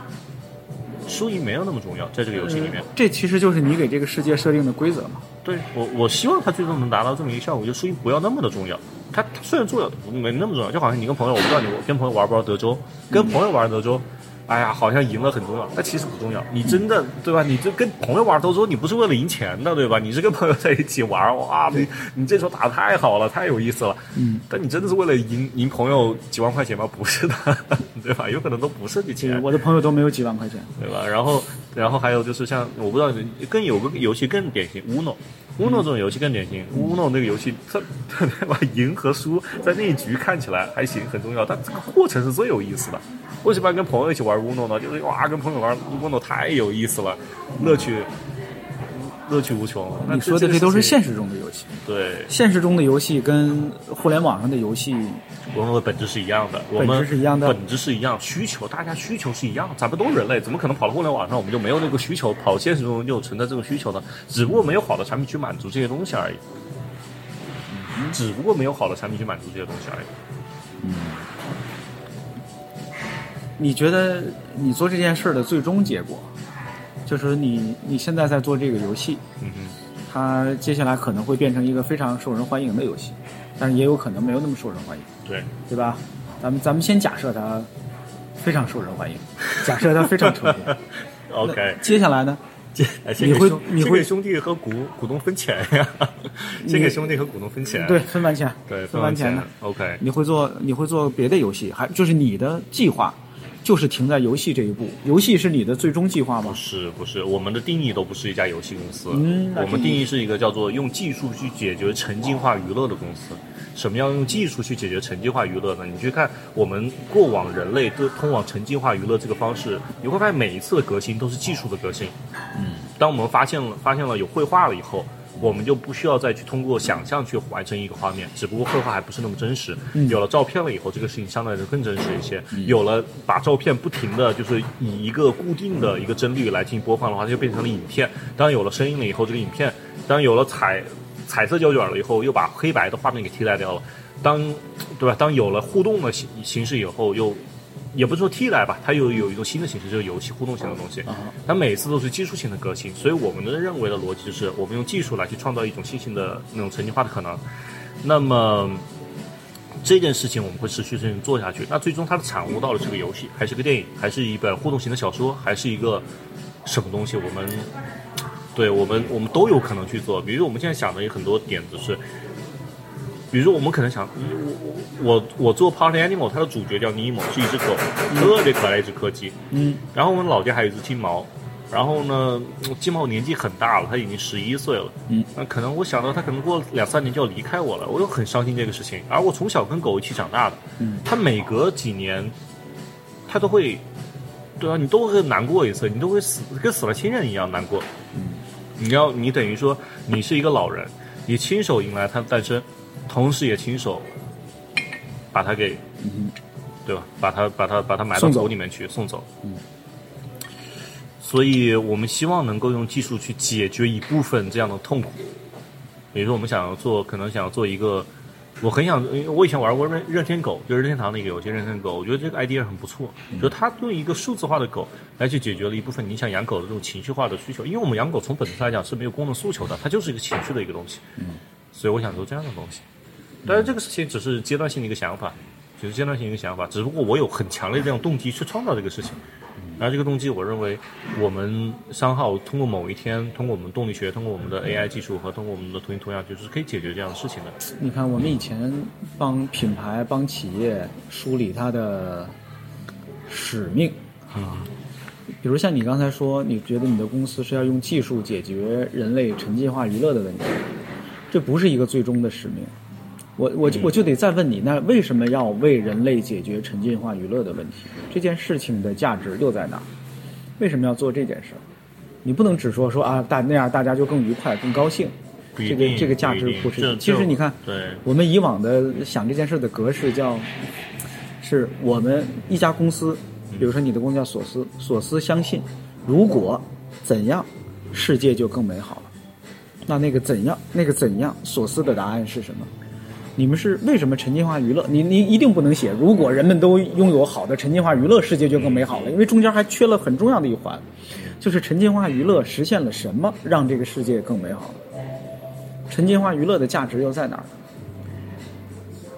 Speaker 3: 输赢没有那么重要，在这个游戏里面。
Speaker 2: 这其实就是你给这个世界设定的规则嘛。
Speaker 3: 对我我希望他最终能达到这么一个效果，就输赢不要那么的重要。它它虽然重要，没那么重要，就好像你跟朋友，我不知道你跟朋友玩不玩德州，跟朋友玩德州。哎呀，好像赢了很重要，但其实不重要。你真的对吧？你这跟朋友玩德州，你不是为了赢钱的，对吧？你是跟朋友在一起玩，哇，你你这手打的太好了，太有意思了。
Speaker 2: 嗯，
Speaker 3: 但你真的是为了赢赢朋友几万块钱吗？不是的，[LAUGHS] 对吧？有可能都不是你钱。
Speaker 2: 我的朋友都没有几万块钱。
Speaker 3: 对吧？然后，然后还有就是像我不知道，更有个游戏更典型，Uno。Uno 这种游戏更典型，Uno 那个游戏，它它对吧？赢和输在那一局看起来还行，很重要，但这个过程是最有意思的。为什么要跟朋友一起玩 Uno 呢？就是哇，跟朋友玩 Uno 太有意思了，乐趣乐趣无穷。那
Speaker 2: 你说的
Speaker 3: 这
Speaker 2: 这都是现
Speaker 3: 实
Speaker 2: 实中的游戏，
Speaker 3: 对，
Speaker 2: 现实中的游戏跟互联网上的游戏，
Speaker 3: 我们的本质是一样的，我
Speaker 2: 本
Speaker 3: 们
Speaker 2: 质是一样的
Speaker 3: 本质是一样，需求大家需求是一样，咱们都是人类，怎么可能跑到互联网上我们就没有那个需求？跑现实中就存在这种需求呢？只不过没有好的产品去满足这些东西而已。只不过没有好的产品去满足这些东西而已。
Speaker 2: 嗯你觉得你做这件事的最终结果，就是你你现在在做这个游戏，
Speaker 3: 嗯哼，
Speaker 2: 它接下来可能会变成一个非常受人欢迎的游戏，但是也有可能没有那么受人欢迎，
Speaker 3: 对，
Speaker 2: 对吧？咱们咱们先假设它非常受人欢迎，假设它非常成功。[LAUGHS]
Speaker 3: OK，
Speaker 2: 接下来呢？
Speaker 3: 这哎先
Speaker 2: 你会你会
Speaker 3: 给兄弟和股股东分钱呀，先给兄弟和股东分钱。
Speaker 2: 对，分完钱，
Speaker 3: 对，
Speaker 2: 分完钱呢
Speaker 3: 钱。OK，
Speaker 2: 你会做你会做别的游戏，还就是你的计划就是停在游戏这一步？游戏是你的最终计划吗
Speaker 3: 不？是不是，我们的定义都不是一家游戏公司，
Speaker 2: 嗯
Speaker 3: 我们定义是一个叫做用技术去解决沉浸化娱乐的公司。什么样用技术去解决沉浸化娱乐呢？你去看我们过往人类都通往沉浸化娱乐这个方式，你会发现每一次的革新都是技术的革新。嗯，当我们发现了发现了有绘画了以后。我们就不需要再去通过想象去完成一个画面，只不过绘画还不是那么真实。有了照片了以后，这个事情相对来说更真实一些。有了把照片不停的就是以一个固定的一个帧率来进行播放的话，它就变成了影片。当有了声音了以后，这个影片当有了彩彩色胶卷了以后，又把黑白的画面给替代掉了。当对吧？当有了互动的形形式以后，又也不是说替代吧，它又有一种新的形式，就是游戏互动型的东西。它每次都是技术性的革新，所以我们的认为的逻辑就是，我们用技术来去创造一种新型的那种沉浸化的可能。那么这件事情我们会持续性做下去。那最终它的产物到了是个游戏，还是个电影，还是一本互动型的小说，还是一个什么东西？我们对我们我们都有可能去做。比如我们现在想的有很多点子是。比如说，我们可能想，我我我做 Party Animal，它的主角叫尼莫，是一只狗，特别可爱一只柯基。
Speaker 2: 嗯，
Speaker 3: 然后我们老家还有一只金毛，然后呢，金毛年纪很大了，它已经十一岁了。
Speaker 2: 嗯，
Speaker 3: 那可能我想到它可能过两三年就要离开我了，我又很伤心这个事情。而我从小跟狗一起长大的，
Speaker 2: 嗯，
Speaker 3: 它每隔几年，它都会，对啊，你都会难过一次，你都会死，跟死了亲人一样难过。嗯，你要你等于说你是一个老人，你亲手迎来它的诞生，同时也亲手把它给，对吧？把它把它把它埋到土里面去送走。嗯。所以我们希望能够用技术去解决一部分这样的痛苦。比如说，我们想要做，可能想要做一个，我很想，我以前玩过任任天狗，就是任天堂那个游戏任天狗，我觉得这个 idea 很不错，就是它用一个数字化的狗来去解决了一部分你想养狗的这种情绪化的需求。因为我们养狗从本质上来讲是没有功能诉求的，它就是一个情绪的一个东西。嗯，所以我想做这样的东西。但是这个事情只是阶段性的一个想法，只是阶段性的一个想法，只不过我有很强烈的这种动机去创造这个事情。然后这个动机，我认为我们商号通过某一天，通过我们动力学，通过我们的 AI 技术和通过我们的图形图像，就是可以解决这样的事情的。
Speaker 2: 你看，我们以前帮品牌、帮企业梳理它的使命啊，比如像你刚才说，你觉得你的公司是要用技术解决人类沉浸化娱乐的问题，这不是一个最终的使命。我我就我就得再问你，那为什么要为人类解决沉浸化娱乐的问题？这件事情的价值又在哪？为什么要做这件事儿？你不能只说说啊，大那样大家就更愉快、更高兴。这个这个价值不是。其实你看，
Speaker 3: 对
Speaker 2: 我们以往的想这件事的格式叫，是我们一家公司，比如说你的公司叫索斯，索斯相信，如果怎样，世界就更美好了。那那个怎样，那个怎样，索斯的答案是什么？你们是为什么沉浸化娱乐？你你一定不能写，如果人们都拥有好的沉浸化娱乐，世界就更美好了，因为中间还缺了很重要的一环，就是沉浸化娱乐实现了什么，让这个世界更美好了。沉浸化娱乐的价值又在哪儿？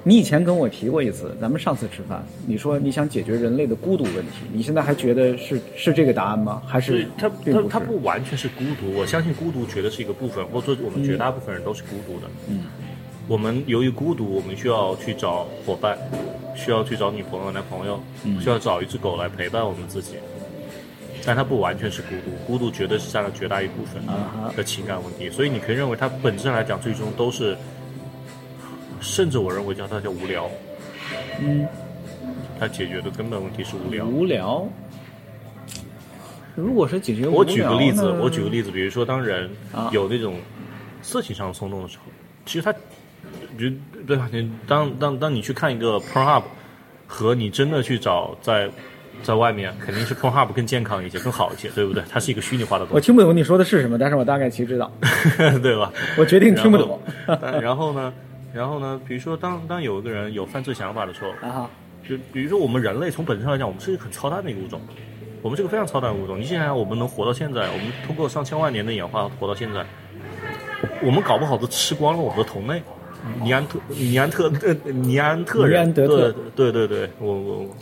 Speaker 2: 你以前跟我提过一次，咱们上次吃饭，你说你想解决人类的孤独问题，你现在还觉得是是这个答案吗？还
Speaker 3: 是
Speaker 2: 是
Speaker 3: 它？它它不完全是孤独，我相信孤独绝对是一个部分，或者说我们绝大部分人都是孤独的。
Speaker 2: 嗯，
Speaker 3: 我们由于孤独，我们需要去找伙伴，需要去找女朋友、男朋友，
Speaker 2: 嗯
Speaker 3: 需要找一只狗来陪伴我们自己。但它不完全是孤独，孤独绝对是占了绝大一部分的情感问题，所以你可以认为它本质上来讲，最终都是，甚至我认为叫它叫无聊。
Speaker 2: 嗯，
Speaker 3: 它解决的根本问题是无聊。
Speaker 2: 无聊。如果是解决
Speaker 3: 我举个例子，我举个例子，比如说，当人
Speaker 2: 啊
Speaker 3: 有那种色情上的冲动的时候，其实他，比如对吧？你当当当你去看一个 Pornhub，和你真的去找在在外面，肯定是 Pornhub 更健康一些，更好一些，对不对？它是一个虚拟化的
Speaker 2: 我
Speaker 3: 东西，我
Speaker 2: 听不懂你说的是什么，但是我大概其知道。[LAUGHS] [LAUGHS]
Speaker 3: 对吧？
Speaker 2: 我决定听不懂。
Speaker 3: 然后然后呢？然后呢？比如说，当当有一个人有犯罪想法的时候，
Speaker 2: 啊，
Speaker 3: 就比如说我们人类从本质上来讲，我们是一个很超蛋的一个物种，我们是个非常超蛋的物种。你想想，我们能活到现在，我们通过上千万年的演化活到现在，我们搞不好都吃光了我们的同类。尼安特尼安特呃尼安特人，
Speaker 2: 安德特
Speaker 3: 对对对对，我我我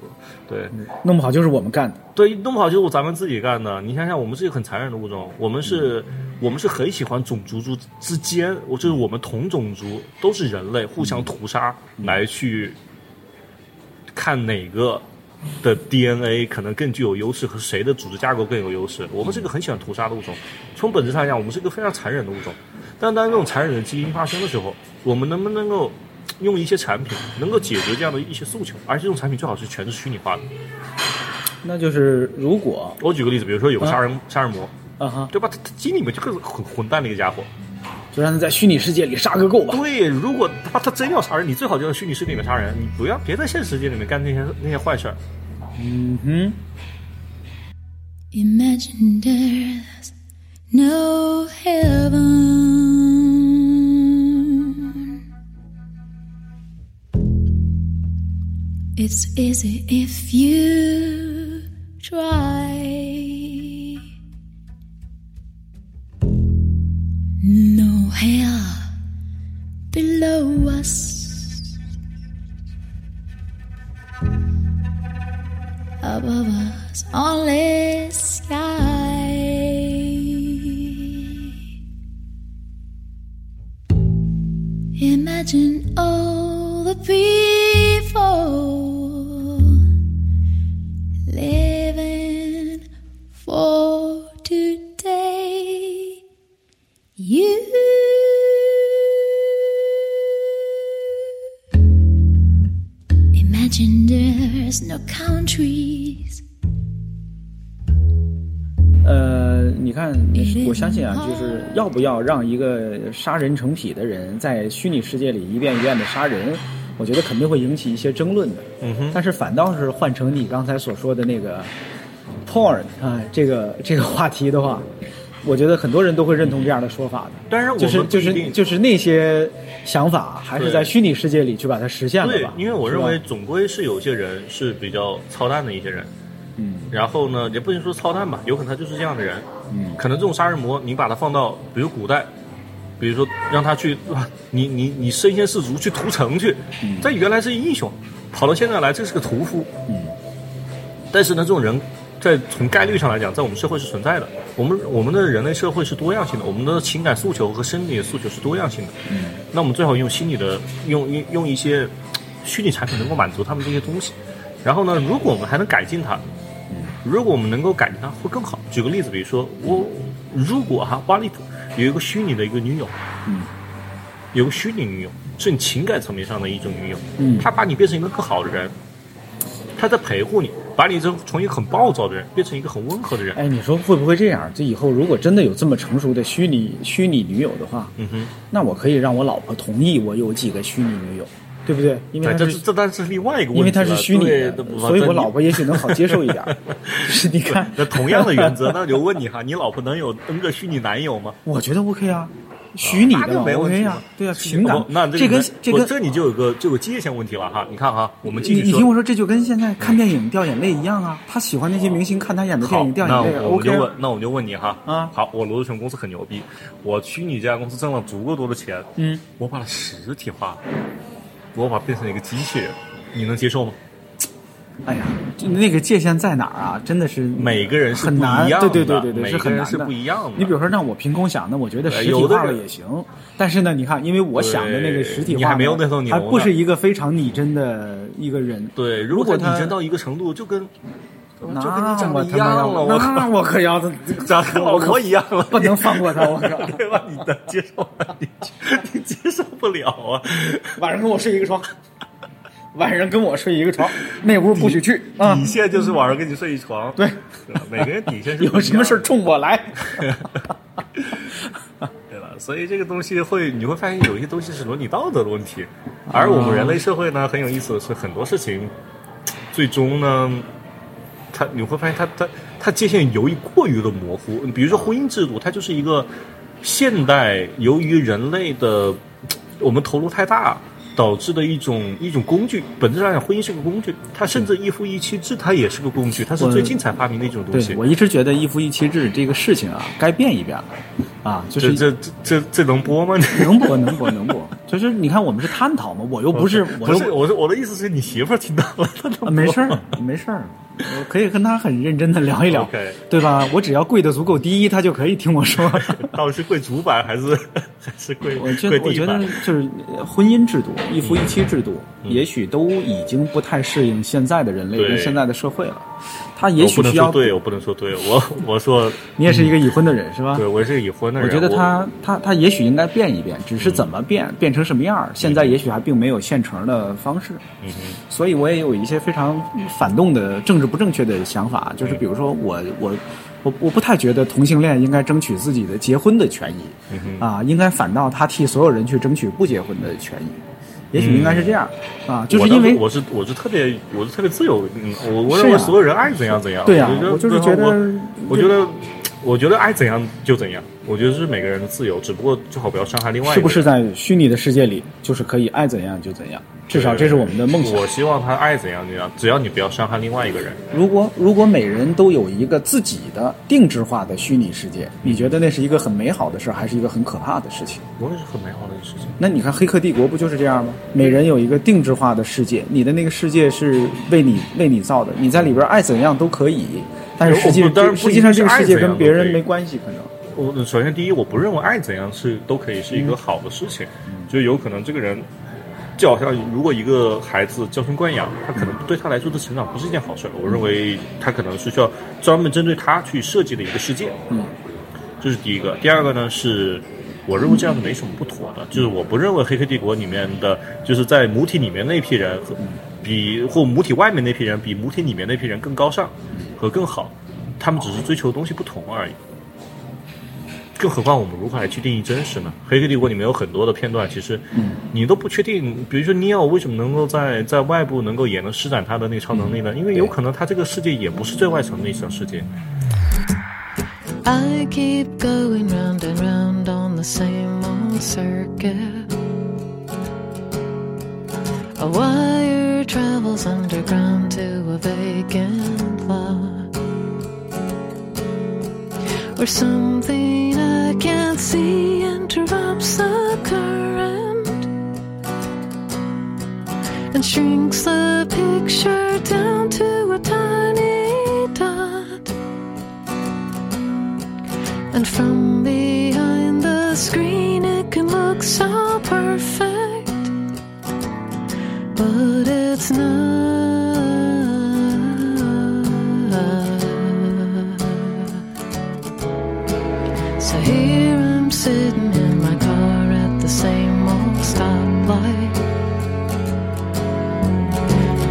Speaker 3: 对
Speaker 2: 弄不好就是我们干的。
Speaker 3: 对，弄不好就是咱们自己干的。你想想，我们是一个很残忍的物种，我们是，我们是很喜欢种族之之间，我就是我们同种族都是人类，互相屠杀来去看哪个的 DNA 可能更具有优势，和谁的组织架构更有优势。我们是一个很喜欢屠杀的物种，从本质上来讲，我们是一个非常残忍的物种。但当这种残忍的基因发生的时候，我们能不能够用一些产品能够解决这样的一些诉求？而且这种产品最好是全是虚拟化的。
Speaker 2: 那就是如果
Speaker 3: 我举个例子，比如说有个杀人、杀人魔，
Speaker 2: 啊哈，
Speaker 3: 对吧？他他基因里面就是很混蛋的一个家伙。
Speaker 2: 就让他在虚拟世界里杀个够吧。
Speaker 3: 对，如果他他真要杀人，你最好就在虚拟世界里面杀人，你不要别在现实世界里面干那些那些坏事儿。
Speaker 2: 嗯哼
Speaker 1: ，Imagine there's no heaven. It's easy if you try. No hell below us. above us only there's no countries.
Speaker 2: 呃，你看，我相信啊，就是要不要让一个杀人成癖的人在虚拟世界里一遍一遍的杀人，我觉得肯定会引起一些争论的。
Speaker 3: 嗯哼，
Speaker 2: 但是反倒是换成你刚才所说的那个 porn 啊，这个这个话题的话，我觉得很多人都会认同这样的说法的。
Speaker 3: 当然我
Speaker 2: 就是就是就是那些想法，还是在虚拟世界里去把它实现了
Speaker 3: 对
Speaker 2: 吧？，
Speaker 3: 因为我认为总归是有些人是比较操蛋的一些人，
Speaker 2: 嗯
Speaker 3: 然后呢，也不能说操蛋吧，有可能他就是这样的人。
Speaker 2: 嗯
Speaker 3: 可能这种杀人魔，你把他放到比如古代，比如说让他去，啊 [LAUGHS] 你你你身先士卒去屠城去，这原来是英雄，跑到现在来这是个屠夫。
Speaker 2: 嗯，
Speaker 3: 但是呢，这种人在从概率上来讲，在我们社会是存在的。我们我们的人类社会是多样性的，我们的情感诉求和生理的诉求是多样性的。
Speaker 2: 嗯，
Speaker 3: 那我们最好用心理的，用用用一些虚拟产品能够满足他们这些东西。然后呢，如果我们还能改进它，如果我们能够改进它，会更好。举个例子，比如说我如果哈巴利普有一个虚拟的一个女友，
Speaker 2: 嗯，
Speaker 3: 有个虚拟女友，是你情感层面上的一种女友，
Speaker 2: 嗯
Speaker 3: 她把你变成一个更好的人，她在陪护你，把你从从一个很暴躁的人变成一个很温和的人。
Speaker 2: 哎，你说会不会这样？这以后如果真的有这么成熟的虚拟虚拟女友的话，
Speaker 3: 嗯哼，
Speaker 2: 那我可以让我老婆同意我有几个虚拟女友，对不对？因为
Speaker 3: 这这当然是另外一个问题了，
Speaker 2: 因为它是虚拟的，所以我老婆也许能好接受一点。就是你看，[LAUGHS]
Speaker 3: 那同样的原则，那就问你哈，你老婆能有 N 个虚拟男友吗？
Speaker 2: 我觉得 OK 啊，虚拟的
Speaker 3: 就没问题
Speaker 2: 啊，对啊，情感
Speaker 3: 哦那
Speaker 2: 这跟这跟
Speaker 3: 这你就有个就有界限问题了哈。你看哈，我们继
Speaker 2: 你
Speaker 3: 续说。
Speaker 2: 你听我说，这就跟现在看电影掉眼泪一样啊。他喜欢那些明星，看他演的电，影掉眼泪
Speaker 3: 我们就问
Speaker 2: 啊。，
Speaker 3: 那我就问你哈，
Speaker 2: 啊
Speaker 3: 好，我罗志全公司很牛逼，我虚拟这家公司挣了足够多的钱，
Speaker 2: 嗯，
Speaker 3: 我把它实体化，我把它变成一个机器人，你能接受吗？
Speaker 2: 哎呀，就那个界限在哪儿啊？真的是
Speaker 3: 每个人是不
Speaker 2: 很难
Speaker 3: 一样的
Speaker 2: 对对对对对，
Speaker 3: 每
Speaker 2: 是很难
Speaker 3: 是不一样的
Speaker 2: 你比如说让我凭空想，那我觉得实体化了也行。但是呢，你看，因为我想的那个实体化，
Speaker 3: 你还没有那头牛呢
Speaker 2: 还不是一个非常拟真的一个人。
Speaker 3: 对，
Speaker 2: 如果
Speaker 3: 拟真到一个程度，就跟就跟
Speaker 2: 那
Speaker 3: 你长得一样了，我
Speaker 2: 那，我可要的，[LAUGHS]
Speaker 3: 长得跟老婆一样了，[LAUGHS]
Speaker 2: 不能放过他，我靠！
Speaker 3: 对吧？你能接受吗？你你接受不了啊！
Speaker 2: 晚上跟我睡一个床，晚上跟我睡一个床，[LAUGHS] 那屋不许去啊！
Speaker 3: 底线就是晚上跟你睡一床，
Speaker 2: 对，
Speaker 3: 对 [LAUGHS] 每个人底线是 [LAUGHS]
Speaker 2: 有什么事儿冲我来。
Speaker 3: 对吧？所以这个东西会，你会发现有一些东西是伦理道德的问题，而我们人类社会呢，很有意思的是，很多事情最终呢，它你会发现它它它界限由于过于的模糊。比如说婚姻制度，它就是一个现代由于人类的我们投入太大。导致的一种一种工具，本质上讲，婚姻是个工具，它甚至一夫一妻制，它也是个工具，它是最近才发明的一种东西。
Speaker 2: 对，。我一直觉得一夫一妻制这个事情啊，该变一变了。啊，就是
Speaker 3: 这这这这这能播吗？[LAUGHS]
Speaker 2: 能播能播能播，就是你看我们是探讨嘛，我又不是我
Speaker 3: 是，我是我的意思是你媳妇儿听到了，
Speaker 2: 没事儿没事儿，我可以跟他很认真的聊一聊对吧？我只要跪的足够低，他就可以听我说。[LAUGHS]
Speaker 3: 到底是跪主板还是还是跪
Speaker 2: 我觉得，我觉得？就是呃婚姻制度、一夫一妻制度，也许都已经不太适应现在的人类跟现在的社会了。他也许需要，
Speaker 3: 说对，我不能说对，我我说 [LAUGHS]
Speaker 2: 你也是一个已婚的人是吧？
Speaker 3: 对，我是个已婚的人。
Speaker 2: 我觉得他他他也许应该变一变，只是怎么变，变成什么样儿，现在也许还并没有现成的方式。
Speaker 3: 嗯哼
Speaker 2: 所以我也有一些非常反动的政治不正确的想法，就是比如说我我我我不太觉得同性恋应该争取自己的结婚的权益，
Speaker 3: 嗯
Speaker 2: 啊，应该反倒他替所有人去争取不结婚的权益，也许应该是这样，啊，就是因为
Speaker 3: 我是我是特别我是特别自由，嗯，我我认为所有人爱怎样怎样。
Speaker 2: 对呀
Speaker 3: 我
Speaker 2: 就是觉得
Speaker 3: 我我觉得我觉得爱怎样就怎样，我觉得是每个人的自由，只不过最好不要伤害另外一个人。
Speaker 2: 是不是在虚拟的世界里，就是可以爱怎样就怎样，至少这是我们的梦想。
Speaker 3: 我希望他爱怎样怎样，只要你不要伤害另外一个人。
Speaker 2: 如果如果每人都有一个自己的定制化的虚拟世界，你觉得那是一个很美好的事儿，还是一个很可怕的事情？
Speaker 3: 我也是很美好的事情。
Speaker 2: 那你看《黑客帝国》不就是这样吗？每人有一个定制化的世界，你的那个世界是为你为你造的，你在里边爱怎样都可以，但是实际
Speaker 3: 我不当然不
Speaker 2: 实际上这个世界跟别人没关系，可能。
Speaker 3: 我首先第一，我不认为爱怎样是都可以是一个好的事情，就有可能这个人，就好像如果一个孩子娇生惯养，他可能对他来说的成长不是一件好事。我认为他可能是需要专门针对他去设计的一个世界。
Speaker 2: 嗯，
Speaker 3: 这是第一个。第二个呢是。我认为这样是没什么不妥的，就是我不认为《黑客帝国》里面的，就是在母体里面那批人和比或母体外面那批人比母体里面那批人更高尚和更好，他们只是追求的东西不同而已。更何况我们如何来去定义真实呢？《黑客帝国》里面有很多的片段，其实你都不确定。比如说尼奥为什么能够在在外部能够也能施展他的那个超能力呢？因为有可能他这个世界也不是最外层的一层世界。
Speaker 1: I keep going round and round on the same old circuit. A wire travels underground to a vacant lot. Where something I can't see interrupts the current and shrinks the picture down to a tiny dot. And from behind the screen, it can look so perfect, but it's not. Sitting in my car at the same old stoplight.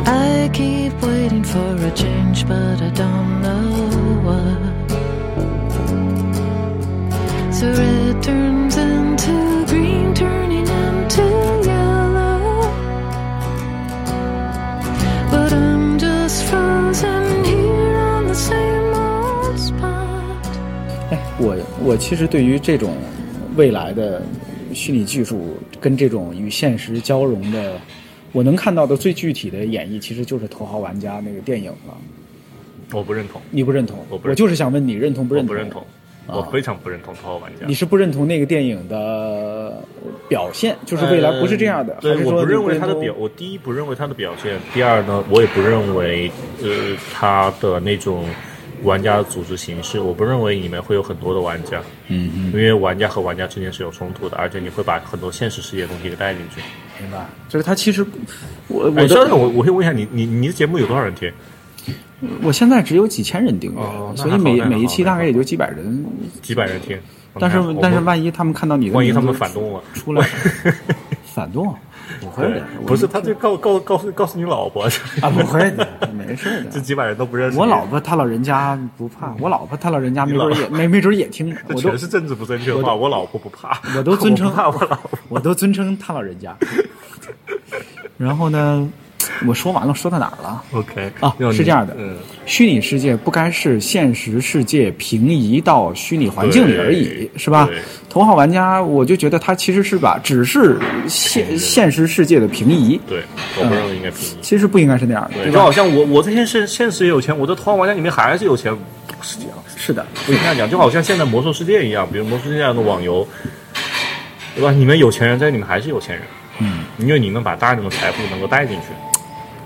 Speaker 1: I keep waiting for a change, but I don't know what. So red turns into
Speaker 2: 我我其实对于这种未来的虚拟技术跟这种与现实交融的，我能看到的最具体的演绎，其实就是《头号玩家》那个电影了。
Speaker 3: 我不认同，
Speaker 2: 你不认同？
Speaker 3: 我不认同
Speaker 2: 就是想问你认同不认同？
Speaker 3: 我不认同，我
Speaker 2: 啊
Speaker 3: 非常不认同《头号玩家》。
Speaker 2: 你是不认同那个电影的表现，就是未来不是这样的，
Speaker 3: 呃对，
Speaker 2: 还是说
Speaker 3: 我不认为他的表，我第一不认为他的表现，第二呢，我也不认为呃他的那种玩家组织形式，我不认为里面会有很多的玩家，
Speaker 2: 嗯嗯，
Speaker 3: 因为玩家和玩家之间是有冲突的，而且你会把很多现实世界的东西给带进去。
Speaker 2: 明白？就是他其实我
Speaker 3: 哎，
Speaker 2: 我的
Speaker 3: 稍等，我我会问一下你，你你的节目有多少人听？
Speaker 2: 我现在只有几千人订阅，所以每每一期大概也就几百人。
Speaker 3: 几百人听？
Speaker 2: 但是
Speaker 3: 我
Speaker 2: 但是万一他们看到你
Speaker 3: 万一他们反动了，
Speaker 2: 出来，[LAUGHS] 反动不会的，
Speaker 3: 不是，他就告告告诉告诉你老婆，
Speaker 2: 啊不会的，没事的。
Speaker 3: 这几百人都不认识。
Speaker 2: 我老婆她老人家不怕，我老婆她老人家没准也没没准也听，
Speaker 3: 这
Speaker 2: 我都
Speaker 3: 全是政治不正确的话，我老婆不怕，
Speaker 2: 我都尊称
Speaker 3: 我老婆。
Speaker 2: 我都尊称她老人家。[LAUGHS] 然后呢，我说完了，说到哪儿了
Speaker 3: ？OK
Speaker 2: 啊是这样的
Speaker 3: 嗯，
Speaker 2: 虚拟世界不该是现实世界平移到虚拟环境里而已，是吧？头号玩家，我就觉得他其实是把只是现现实世界的平移，
Speaker 3: 对，我不认为应该平移。
Speaker 2: 其实不应该是那样的，
Speaker 3: 对，就好？像我我在现实现实也有钱，我在《头号玩家》里面还是有钱，不是这样，
Speaker 2: 是的，
Speaker 3: 不应该这样。就好像现在魔兽世界一样，比如魔兽世界这样的网游，对吧？你们有钱人在里面还是有钱人，
Speaker 2: 嗯，
Speaker 3: 因为你们把大量的财富能够带进去。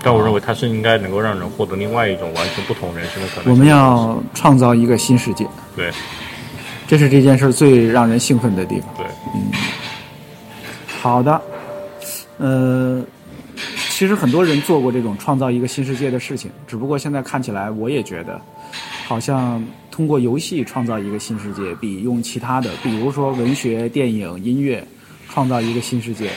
Speaker 3: 但我认为它是应该能够让人获得另外一种完全不同人生的可能性。
Speaker 2: 我们要创造一个新世界，
Speaker 3: 对。
Speaker 2: 这是这件事最让人兴奋的地方。
Speaker 3: 对，嗯。
Speaker 2: 好的，呃，其实很多人做过这种创造一个新世界的事情，只不过现在看起来，我也觉得，好像通过游戏创造一个新世界，比用其他的，比如说文学、电影、音乐，创造一个新世界，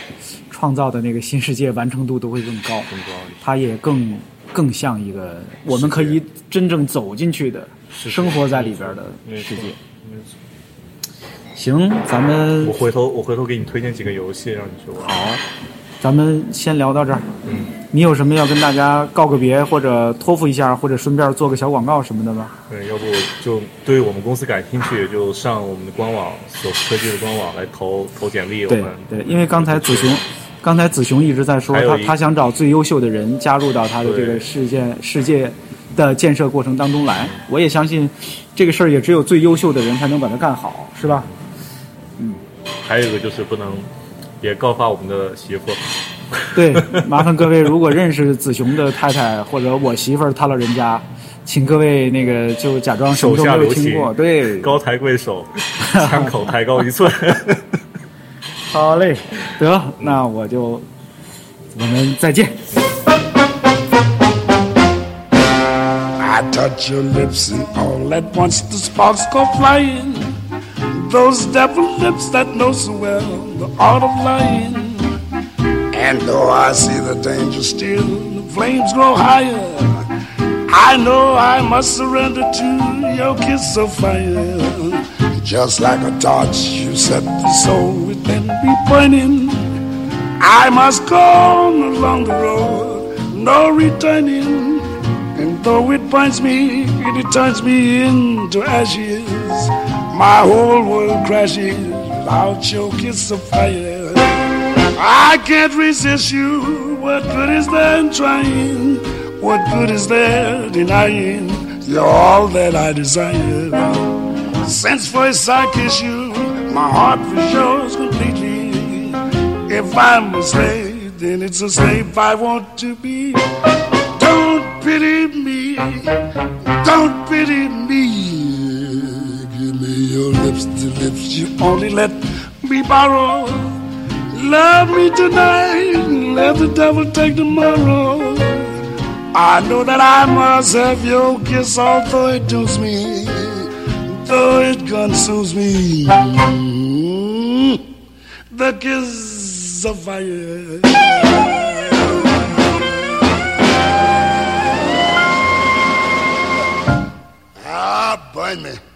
Speaker 2: 创造的那个新世界完成度都会更高，
Speaker 3: 更高
Speaker 2: 它也更更像一个我们可以真正走进去的、生活在里边的世界。行，咱们
Speaker 3: 我回头我回头给你推荐几个游戏让你去玩。
Speaker 2: 好，咱们先聊到这儿。
Speaker 3: 嗯，
Speaker 2: 你有什么要跟大家告个别，或者托付一下，或者顺便做个小广告什么的吗？
Speaker 3: 对，要不就对于我们公司感兴趣，就上我们的官网，索斯科技的官网来投投简历。我
Speaker 2: 对
Speaker 3: 们
Speaker 2: 对，因为刚才子雄，刚才子雄一直在说他他想找最优秀的人加入到他的这个
Speaker 3: 对
Speaker 2: 世界世界的建设过程当中来。我也相信，这个事儿也只有最优秀的人才能把它干好，是吧？
Speaker 3: 嗯还有一个就是不能别告发我们的媳妇。
Speaker 2: 对，[LAUGHS] 麻烦各位，如果认识子雄的太太或者我媳妇儿他老人家，请各位那个就假装什么都没有
Speaker 3: 手下留情
Speaker 2: 听过。对，
Speaker 3: 高抬贵手，枪口抬高一寸。[LAUGHS]
Speaker 2: 好嘞，得，那我就我们再见。
Speaker 7: I touch your lips and all at once the sparks go flying. Those devil lips that know so well the art of lying. And though I see the danger still, the flames grow higher. I know I must surrender to your kiss of fire. Just like a torch, you set the soul within me burning. I must go on along the road, no returning. And though it binds me, it turns me into ashes. My whole world crashes without your kiss of fire. I can't resist you. What good is there in trying? What good is there denying? You're all that I desire. Since first I kiss you, my heart yours completely. If I'm a slave, then it's a slave I want to be. Don't pity me, don't pity me. Give me your lips, the lips you only let me borrow. Love me tonight, let the devil take tomorrow. I know that I must have your kiss, although it dooms me, though it consumes me. The kiss завая. Ah, boy, me.